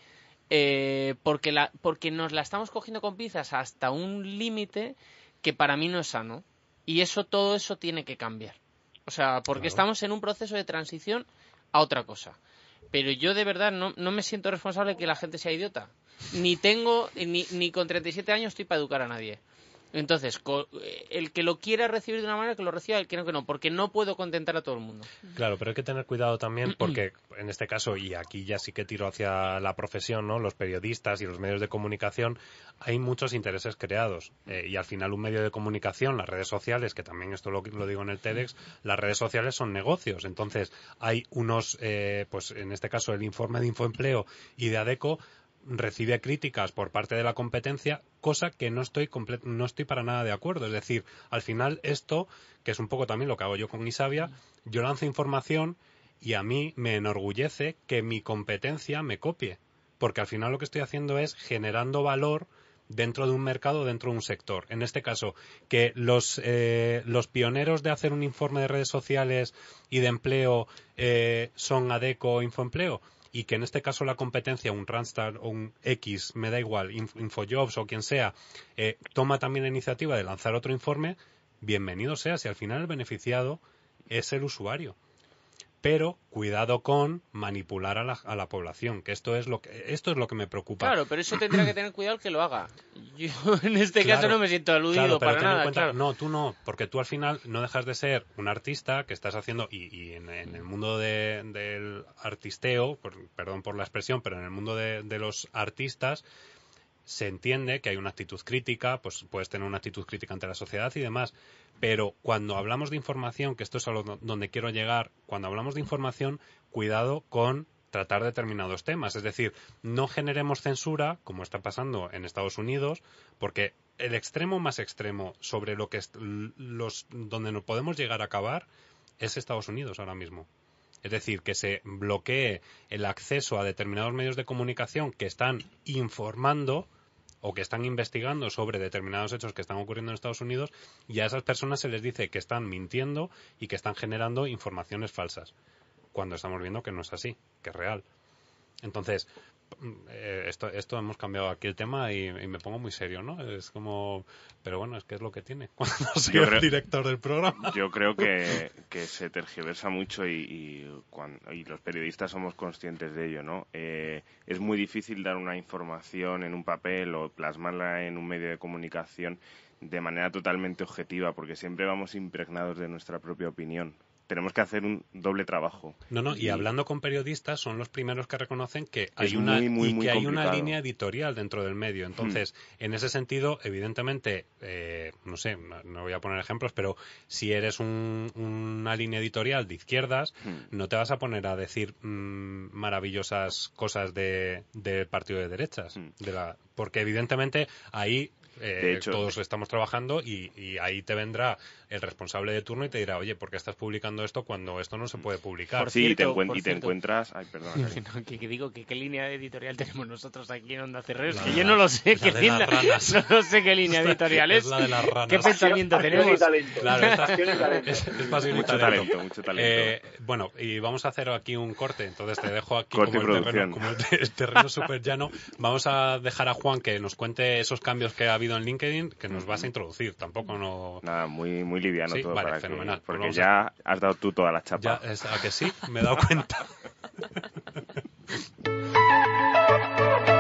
Eh, porque, la, porque nos la estamos cogiendo con pinzas hasta un límite que para mí no es sano. Y eso, todo eso tiene que cambiar. O sea, porque estamos en un proceso de transición a otra cosa. Pero yo de verdad no, no me siento responsable de que la gente sea idiota. Ni tengo, ni, ni con 37 años estoy para educar a nadie. Entonces, eh, el que lo quiera recibir de una manera, que lo reciba, el que no, que no, porque no puedo contentar a todo el mundo. Claro, pero hay que tener cuidado también porque, en este caso, y aquí ya sí que tiro hacia la profesión, ¿no? Los periodistas y los medios de comunicación, hay muchos intereses creados. Eh, y al final, un medio de comunicación, las redes sociales, que también esto lo, digo en el TEDx, las redes sociales son negocios. Entonces, hay unos, eh, pues en este caso, el informe de Infoempleo y de ADECO recibe críticas por parte de la competencia, cosa que no estoy, no estoy para nada de acuerdo. Es decir, al final esto, que es un poco también lo que hago yo con Isabia, yo lanzo información y a mí me enorgullece que mi competencia me copie. Porque al final lo que estoy haciendo es generando valor dentro de un mercado, dentro de un sector. En este caso, que los, eh, los pioneros de hacer un informe de redes sociales y de empleo eh, son ADECO o Infoempleo y que en este caso la competencia, un Randstad o un X, me da igual, Infojobs o quien sea, eh, toma también la iniciativa de lanzar otro informe, bienvenido sea si al final el beneficiado es el usuario pero cuidado con manipular a la, a la, población, que esto es lo que esto es lo que me preocupa. Claro, pero eso tendrá que tener cuidado el que lo haga. Yo en este caso no me siento aludido para nada. No, tú no, porque tú al final no dejas de ser un artista que estás haciendo y, en, el mundo del artisteo, perdón por la expresión, pero en el mundo de, los artistas se entiende que hay una actitud crítica, pues puedes tener una actitud crítica ante la sociedad y demás, pero cuando hablamos de información, que esto es a lo donde quiero llegar, cuando hablamos de información, cuidado con tratar determinados temas. Es decir, no generemos censura, como está pasando en Estados Unidos, porque el extremo más extremo sobre lo que los donde nos podemos llegar a acabar es Estados Unidos ahora mismo. Es decir, que se bloquee el acceso a determinados medios de comunicación que están informando o que están investigando sobre determinados hechos que están ocurriendo en Estados Unidos y a esas personas se les dice que están mintiendo y que están generando informaciones falsas, cuando estamos viendo que no es así, que es real. Entonces, eh, esto, esto hemos cambiado aquí el tema y, me pongo muy serio, ¿no? Es como, pero bueno, es que es lo que tiene cuando soy el director del programa. Yo creo que, se tergiversa mucho y, y, los periodistas somos conscientes de ello, ¿no? Eh, es muy difícil dar una información en un papel o plasmarla en un medio de comunicación de manera totalmente objetiva, porque siempre vamos impregnados de nuestra propia opinión tenemos que hacer un doble trabajo. No, no, y, hablando con periodistas son los primeros que reconocen que hay una y que hay una línea editorial dentro del medio. Entonces, hmm. en ese sentido, evidentemente, eh, no sé, no, voy a poner ejemplos, pero si eres una línea editorial de izquierdas, hmm. no te vas a poner a decir mm, maravillosas cosas de, del partido de derechas, hmm. de la, porque evidentemente ahí eh, todos estamos trabajando y, ahí te vendrá el responsable de turno y te dirá, oye, ¿por qué estás publicando esto cuando esto no se puede publicar? sí, y te, encuentras... Ay, perdón. que, digo, que, ¿qué línea editorial tenemos nosotros aquí en Onda Cerreros? Que yo no lo sé, qué línea, no sé qué línea editorial es. la de las ranas. ¿Qué pensamiento tenemos? Claro, es, es pasión mucho talento. mucho talento. Eh, bueno, y vamos a hacer aquí un corte, entonces te dejo aquí como el, terreno, como el, terreno súper llano. Vamos a dejar a Juan que nos cuente esos cambios que ha habido en LinkedIn que nos vas a introducir. Tampoco no. Nada, muy, muy liviano todo. para fenomenal. porque pues ya has dado tú toda la chapa. Ya, ¿A que sí? Me he dado cuenta.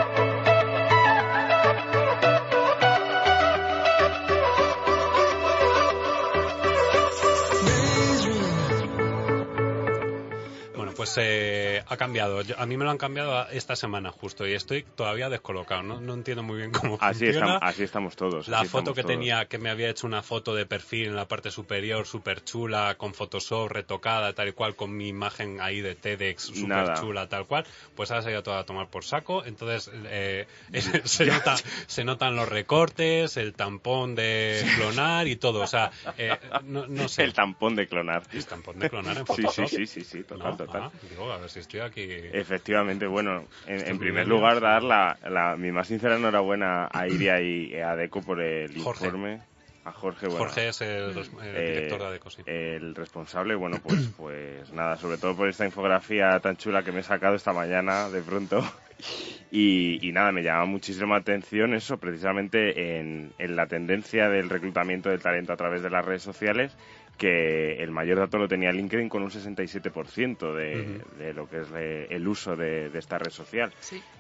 pues eh, ha cambiado. a mí me lo han cambiado esta semana justo y estoy todavía descolocado. No, entiendo muy bien cómo así funciona. Estamos, así estamos todos. La foto que tenía, que me había hecho una foto de perfil en la parte superior, súper chula, con Photoshop retocada, tal y cual, con mi imagen ahí de TEDx, súper chula, tal cual, pues ahora se ha ido toda a tomar por saco. Entonces eh, se, nota, se notan los recortes, el tampón de clonar y todo. O sea, eh, no, sé. El tampón de clonar. El tampón de clonar en Photoshop. Sí, sí, sí, sí, total, total. Ah, a ver si estoy aquí. Efectivamente, bueno, en, primer lugar, dar la, mi más sincera enhorabuena a Iria y a Deco por el informe. A Jorge, bueno, Jorge es el, eh, director de ADECO, sí. El responsable, bueno, pues, pues nada, sobre todo por esta infografía tan chula que me he sacado esta mañana de pronto. Y, nada, me llama muchísima atención eso, precisamente en, en, la tendencia del reclutamiento del talento a través de las redes sociales que el mayor dato lo tenía LinkedIn con un 67% de, de lo que es el uso de, esta red social.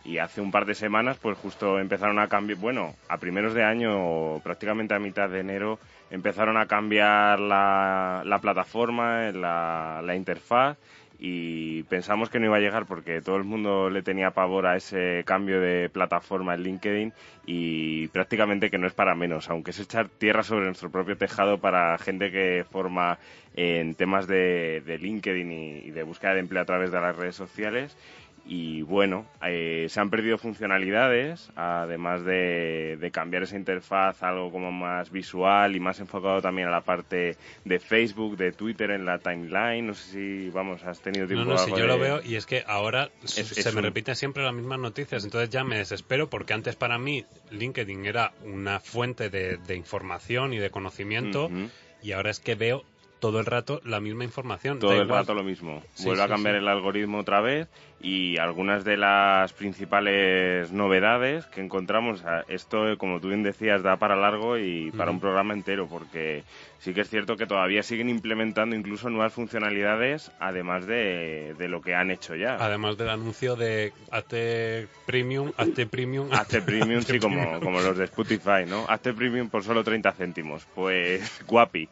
Y hace un par de semanas, pues justo empezaron a cambiar, bueno, a primeros de año, prácticamente a mitad de enero, empezaron a cambiar la, la plataforma, la, la interfaz y pensamos que no iba a llegar porque todo el mundo le tenía pavor a ese cambio de plataforma en LinkedIn y prácticamente que no es para menos, aunque es echar tierra sobre nuestro propio tejado para gente que forma en temas de, LinkedIn y, de búsqueda de empleo a través de las redes sociales y bueno, eh, se han perdido funcionalidades, además de, cambiar esa interfaz a algo como más visual y más enfocado también a la parte de Facebook, de Twitter en la timeline. No sé si, vamos, has tenido tiempo No, no, si yo lo veo y es que ahora se me repiten siempre las mismas noticias, entonces ya me desespero porque antes para mí LinkedIn era una fuente de, información y de conocimiento y ahora es que veo todo el rato la misma información. Todo el rato lo mismo. Vuelve a cambiar el algoritmo otra vez y algunas de las principales novedades que encontramos, esto, como tú bien decías, da para largo y para un programa entero, porque sí que es cierto que todavía siguen implementando incluso nuevas funcionalidades, además de, lo que han hecho ya. Además del anuncio de hazte premium, hazte premium. Hazte premium, sí, como, como los de Spotify, ¿no? Hazte premium por solo 30 céntimos. Pues guapi.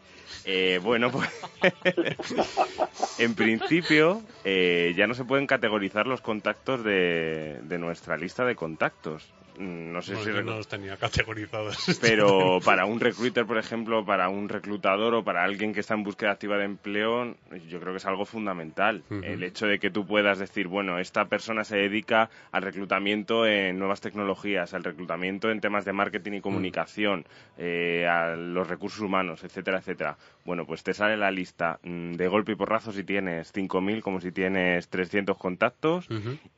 Eh, bueno, pues en principio eh, ya no se pueden categorizar los contactos de, nuestra lista de contactos. mm, no sé Bueno, si... no los tenía categorizados. Pero para un recruiter, por ejemplo, para un reclutador o para alguien que está en búsqueda activa de empleo, yo creo que es algo fundamental. El hecho de que tú puedas decir, bueno, esta persona se dedica al reclutamiento en nuevas tecnologías, al reclutamiento en temas de marketing y comunicación, eh, a los recursos humanos, etcétera, etcétera. Bueno, pues te sale la lista mm, de golpe y porrazo si tienes 5.000 como si tienes 300 contactos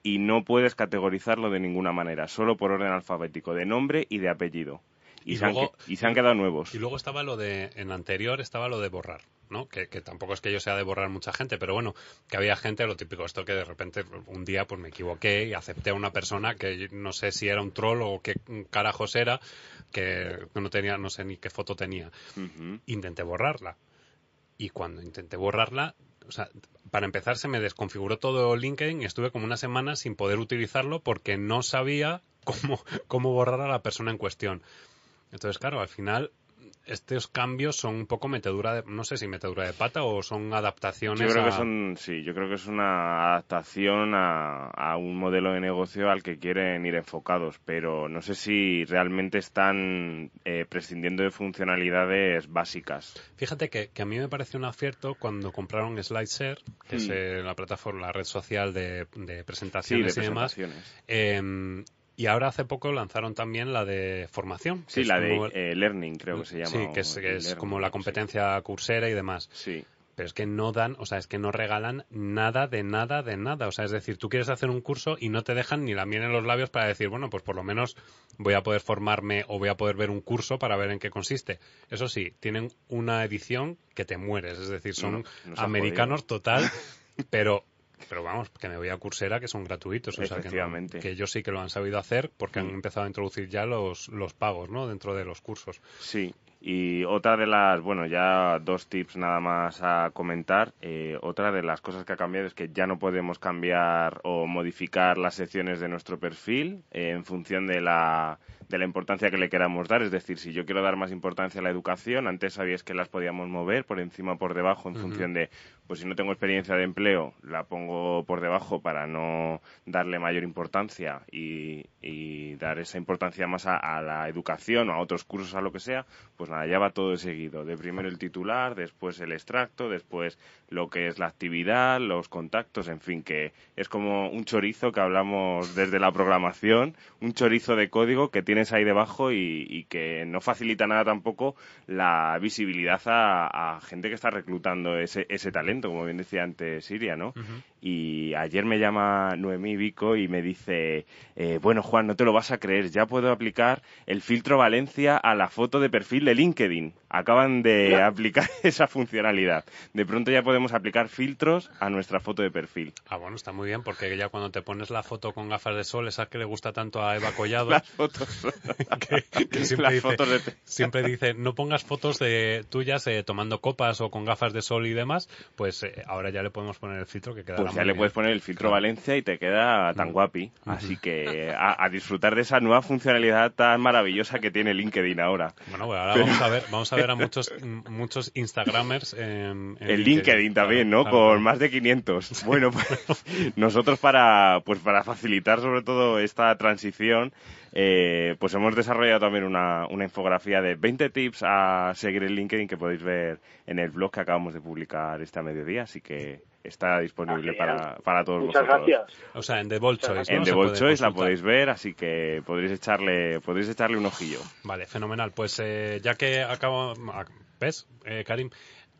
y no puedes categorizarlo de ninguna manera, solo por orden alfabético, de nombre y de apellido. Y, Y se, han, luego- y se han quedado nuevos. Y luego estaba lo de, en anterior estaba lo de borrar, ¿no? Que, que tampoco es que yo sea de borrar mucha gente, pero bueno, que había gente, lo típico, esto que de repente un día pues me equivoqué y acepté a una persona que no sé si era un troll o qué carajos era, que no tenía, no sé ni qué foto tenía. Ujú. Intenté borrarla. Y cuando intenté borrarla, o sea, para empezar se me desconfiguró todo LinkedIn y estuve como una semana sin poder utilizarlo porque no sabía cómo, cómo borrar a la persona en cuestión. Entonces, claro, al final estos cambios son un poco metedura de, no sé si metedura de pata o son adaptaciones Yo creo que a- son, sí, yo creo que es una adaptación a, a un modelo de negocio al que quieren ir enfocados, pero no sé si realmente están eh, prescindiendo de funcionalidades básicas. Fíjate que, que a mí me pareció un acierto cuando compraron SlideShare, que es Hmm. eh, la plataforma, la red social de, de Sí, de presentaciones y demás. presentaciones. Eh, y ahora hace poco lanzaron también la de formación. Sí, la de eh, Learning creo que se llama. Sí, que es, que es Learning, como la sí. competencia cursera y demás. Sí. Pero es que no dan, o sea, es que no regalan nada de nada de nada. O sea, es decir, tú quieres hacer un curso y no te dejan ni la miel en los labios para decir, bueno, pues por lo menos voy a poder formarme o voy a poder ver un curso para ver en qué consiste. Eso sí, tienen una edición que te mueres. Es decir, son No, americanos total, pero pero vamos, que me voy a Coursera que son gratuitos. O sea, que, no- que ellos sí que lo han sabido hacer porque han empezado a introducir ya los, los pagos, ¿no? Dentro de los cursos. Sí, y otra de las, bueno, ya dos tips nada más a comentar. Eh, otra de las cosas que ha cambiado es que ya no podemos cambiar o modificar las secciones de nuestro perfil eh, en función de la, de la importancia que le queramos dar. Es decir, si yo quiero dar más importancia a la educación, antes sabíais que las podíamos mover por encima o por debajo en función de, pues si no tengo experiencia de empleo, la pongo por debajo para no darle mayor importancia y, y dar esa importancia más a, a la educación o a otros cursos, a lo que sea, pues nada, ya va todo de seguido. De primero el titular, después el extracto, después lo que es la actividad, los contactos, en fin, que es como un chorizo que hablamos desde la programación, un chorizo de código que tienes ahí debajo y, y que no facilita nada tampoco la visibilidad a, a gente que está reclutando ese, ese talento, como bien decía antes Siria, ¿no? Y ayer me llama Noemí Vico y me dice, eh, bueno Juan, no te lo vas a creer, ya puedo aplicar el filtro Valencia a la foto de perfil de LinkedIn. Acaban de aplicar esa funcionalidad. De pronto ya podemos aplicar filtros a nuestra foto de perfil. Ah, bueno, está muy bien, porque ya cuando te pones la foto con gafas de sol, esa que le gusta tanto a Eva Collado, Las fotos. que, que siempre, Las dice, fotos de- siempre dice, no pongas fotos de tuyas eh, tomando copas o con gafas de sol y demás, pues eh, ahora ya le podemos poner el filtro que queda Pues ya le puedes poner el filtro Valencia y te queda tan Mm. guapi. Así que a, a disfrutar de esa nueva funcionalidad tan maravillosa que tiene LinkedIn ahora. Bueno, pues ahora vamos a ver, vamos a ver a muchos muchos Instagramers en, en El LinkedIn también, ¿no? claro, Con más de 500. Bueno, pues nosotros para, pues para facilitar sobre todo esta transición, eh, pues hemos desarrollado también una, una infografía de 20 tips a seguir en LinkedIn que podéis ver en el blog que acabamos de publicar este mediodía, así que está disponible Ah, para, para todos Muchas vosotros. gracias. O sea, en The Bold Choice, ¿no? En The Bold Choice la podéis ver, así que podréis echarle, podréis echarle un ojillo. Vale, fenomenal. Pues eh, ya que acabo... ah, ¿Ves, eh, Karim?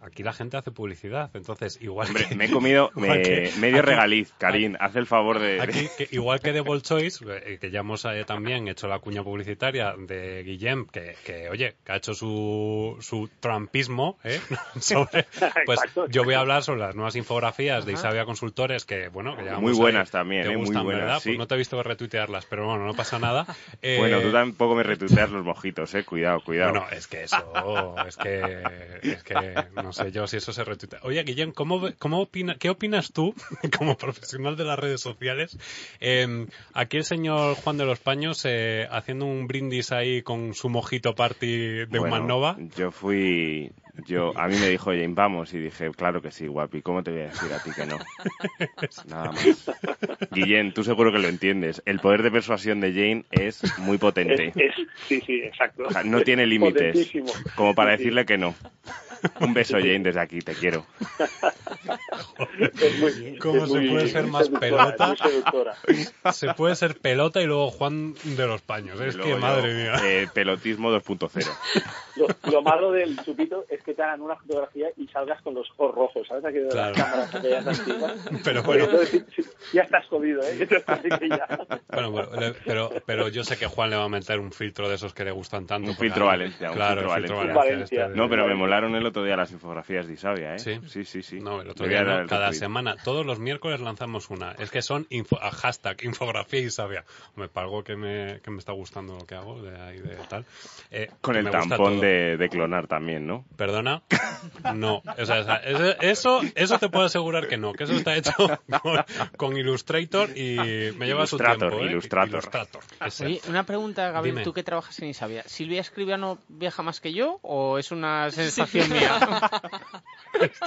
Aquí la gente hace publicidad, entonces igual Hombre, que- me he comido igual me- que- medio aquí- regaliz, Karim, haz el favor de... Aquí, que igual que de Ball Choice, eh, que ya hemos eh, también hecho la cuña publicitaria de Guillem, que, que, oye, que ha hecho su, su trumpismo, ¿eh? Sobre- pues Exacto, yo voy a hablar sobre las nuevas infografías de. Isabia Consultores, que bueno, que llevamos Muy ahí. buenas también, Te eh, muy buenas, ¿verdad? sí. Pues no te he visto retuitearlas, pero bueno, no pasa nada. Eh, Bueno, tú tampoco me retuiteas los mojitos, eh. Cuidado, cuidado. Bueno, es que eso, es que, es que, no, no sé yo si eso se retuitea. Oye, Guillem, ¿cómo, cómo opina, ¿qué opinas tú, como profesional de las redes sociales? Em, aquí el señor Juan de los Paños eh, haciendo un brindis ahí con su mojito party de bueno, Humanova. Yo fui, yo, a mí me dijo Jane, vamos, y dije, claro que sí, guapi, ¿cómo te voy a decir a ti que no? Nada más. Guillén, tú seguro que lo entiendes. El poder de persuasión de Jane es muy potente. sí, sí, exacto. no tiene límites. Como para decirle que no. Un beso, Jane, desde aquí, te quiero. ¿Cómo se puede ser más pelota? Se puede ser pelota y luego Juan de los Paños. Es que, madre mía. Eh, pelotismo 2.0. Lo, lo, malo del chupito es que te hagan una fotografía y salgas con los ojos rojos, ¿sabes? Aquí de las cámaras Pero bueno. ya estás jodido, ¿eh? Bueno, bueno, pero, pero yo sé que Juan le va a meter un filtro de esos que le gustan tanto. Un filtro Valencia. Claro, un filtro Valencia. Valencia. Este no, pero me molaron el otro día las infografías de Isabia, ¿eh? Sí, sí, sí. sí. No, el otro día no, cada semana, todos los miércoles lanzamos una. Es que son info, hashtag infografía Isabia. Me pago que me, que me está gustando lo que hago de ahí de tal. Eh, Con el tampón de, de, clonar también, ¿no? No. O sea, eso, eso te puedo asegurar que no, que eso está hecho con, con Illustrator y me lleva su tiempo. ¿eh? Illustrator. Illustrator. Oye, una pregunta, Gabriel, tú que trabajas en Isabia. ¿Silvia Escribano viaja más que yo o es una sensación mía?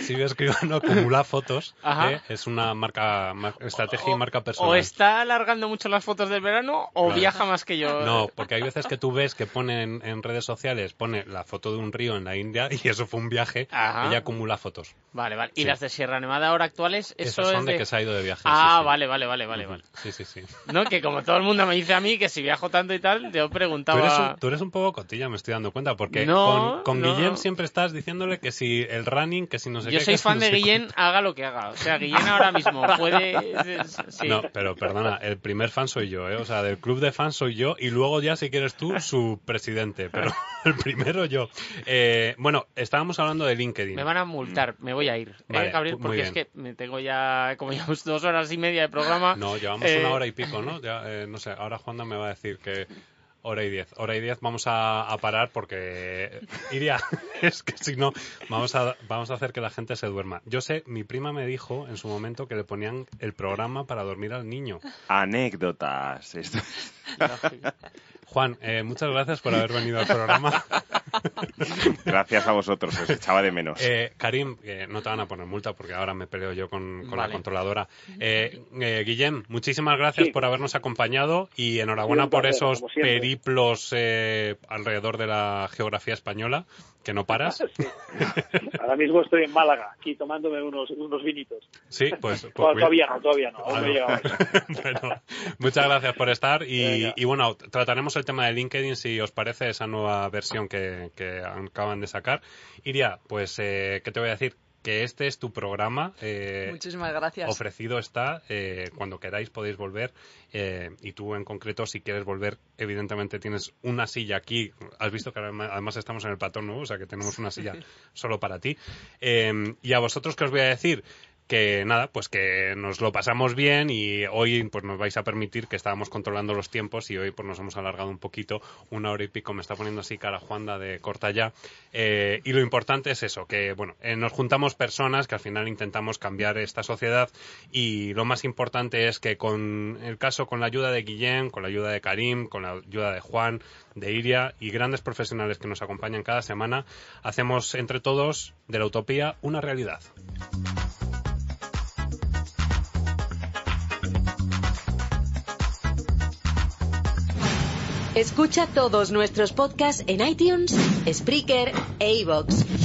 Silvia Escribano acumula fotos. ¿eh? Es una marca, estrategia y marca personal. O está alargando mucho las fotos del verano o viaja más que yo. No, porque hay veces que tú ves que ponen en redes sociales, pone la foto de un río en la India y eso fue un viaje. Ella acumula fotos. Vale, vale. ¿Y las de Sierra Nevada ahora actuales? Eso Esas son es de... que se ha ido de viaje. Ah, vale, vale, vale, vale, vale. Sí, sí, sí. No, que como todo el mundo me dice a mí que si viajo tanto y tal, yo preguntaba... Tú eres un, tú eres un poco cotilla, me estoy dando cuenta, porque con, con Guillén siempre estás diciéndole que si el running, que si no sé yo qué... Yo soy fan de Guillén, haga lo que haga. O sea, Guillén ahora mismo puede... Sí. No, pero perdona, el primer fan soy yo, ¿eh? O sea, del club de fans soy yo y luego ya, si quieres tú, su presidente. Pero el primero yo. Eh, bueno, estábamos hablando de LinkedIn. Me van a multar, me voy a ir, ¿eh, Gabriel? Porque es que me tengo ya como llevamos dos horas y media de programa. No, llevamos una hora y pico, ¿no? Ya, eh, no sé, ahora Juanda me va a decir que hora y diez. Hora y diez vamos a, a parar porque iría, es que si no, vamos a, vamos a hacer que la gente se duerma. Yo sé, mi prima me dijo en su momento que le ponían el programa para dormir al niño. Anécdotas. Juan, eh, muchas gracias por haber venido al programa. Gracias a vosotros, os echaba de menos. Eh, Karim, eh, no te van a poner multa porque ahora me peleo yo con, con vale. la controladora. Eh, eh, Guillem, muchísimas gracias sí. por habernos acompañado y enhorabuena sí, por esos periplos eh, alrededor de la geografía española que no paras. Sí. Ahora mismo estoy en Málaga, aquí tomándome unos, unos vinitos. Sí, pues. pues bueno, todavía no, todavía no, aún no he llegado bueno, muchas gracias por estar y, y, bueno, trataremos el tema de LinkedIn si os parece esa nueva versión que, que acaban de sacar. Iria, pues, eh, ¿qué te voy a decir? Que este es tu programa. Eh, Muchísimas gracias. Ofrecido está. Eh, cuando queráis podéis volver. Eh, y tú en concreto, si quieres volver, evidentemente tienes una silla aquí. Has visto que además estamos en el platón nuevo, o sea que tenemos una silla solo para ti. y a vosotros, ¿qué os voy a decir? Que nada, pues que nos lo pasamos bien y hoy pues nos vais a permitir que estábamos controlando los tiempos y hoy pues nos hemos alargado un poquito, una hora y pico, me está poniendo así cara Juanda de corta ya. Eh, y lo importante es eso, que bueno, eh, nos juntamos personas que al final intentamos cambiar esta sociedad y lo más importante es que con el caso, con la ayuda de Guillén, con la ayuda de Karim, con la ayuda de Juan, de Iria y grandes profesionales que nos acompañan cada semana, hacemos entre todos de la utopía una realidad. Escucha todos nuestros podcasts en iTunes, Spreaker e iVoox.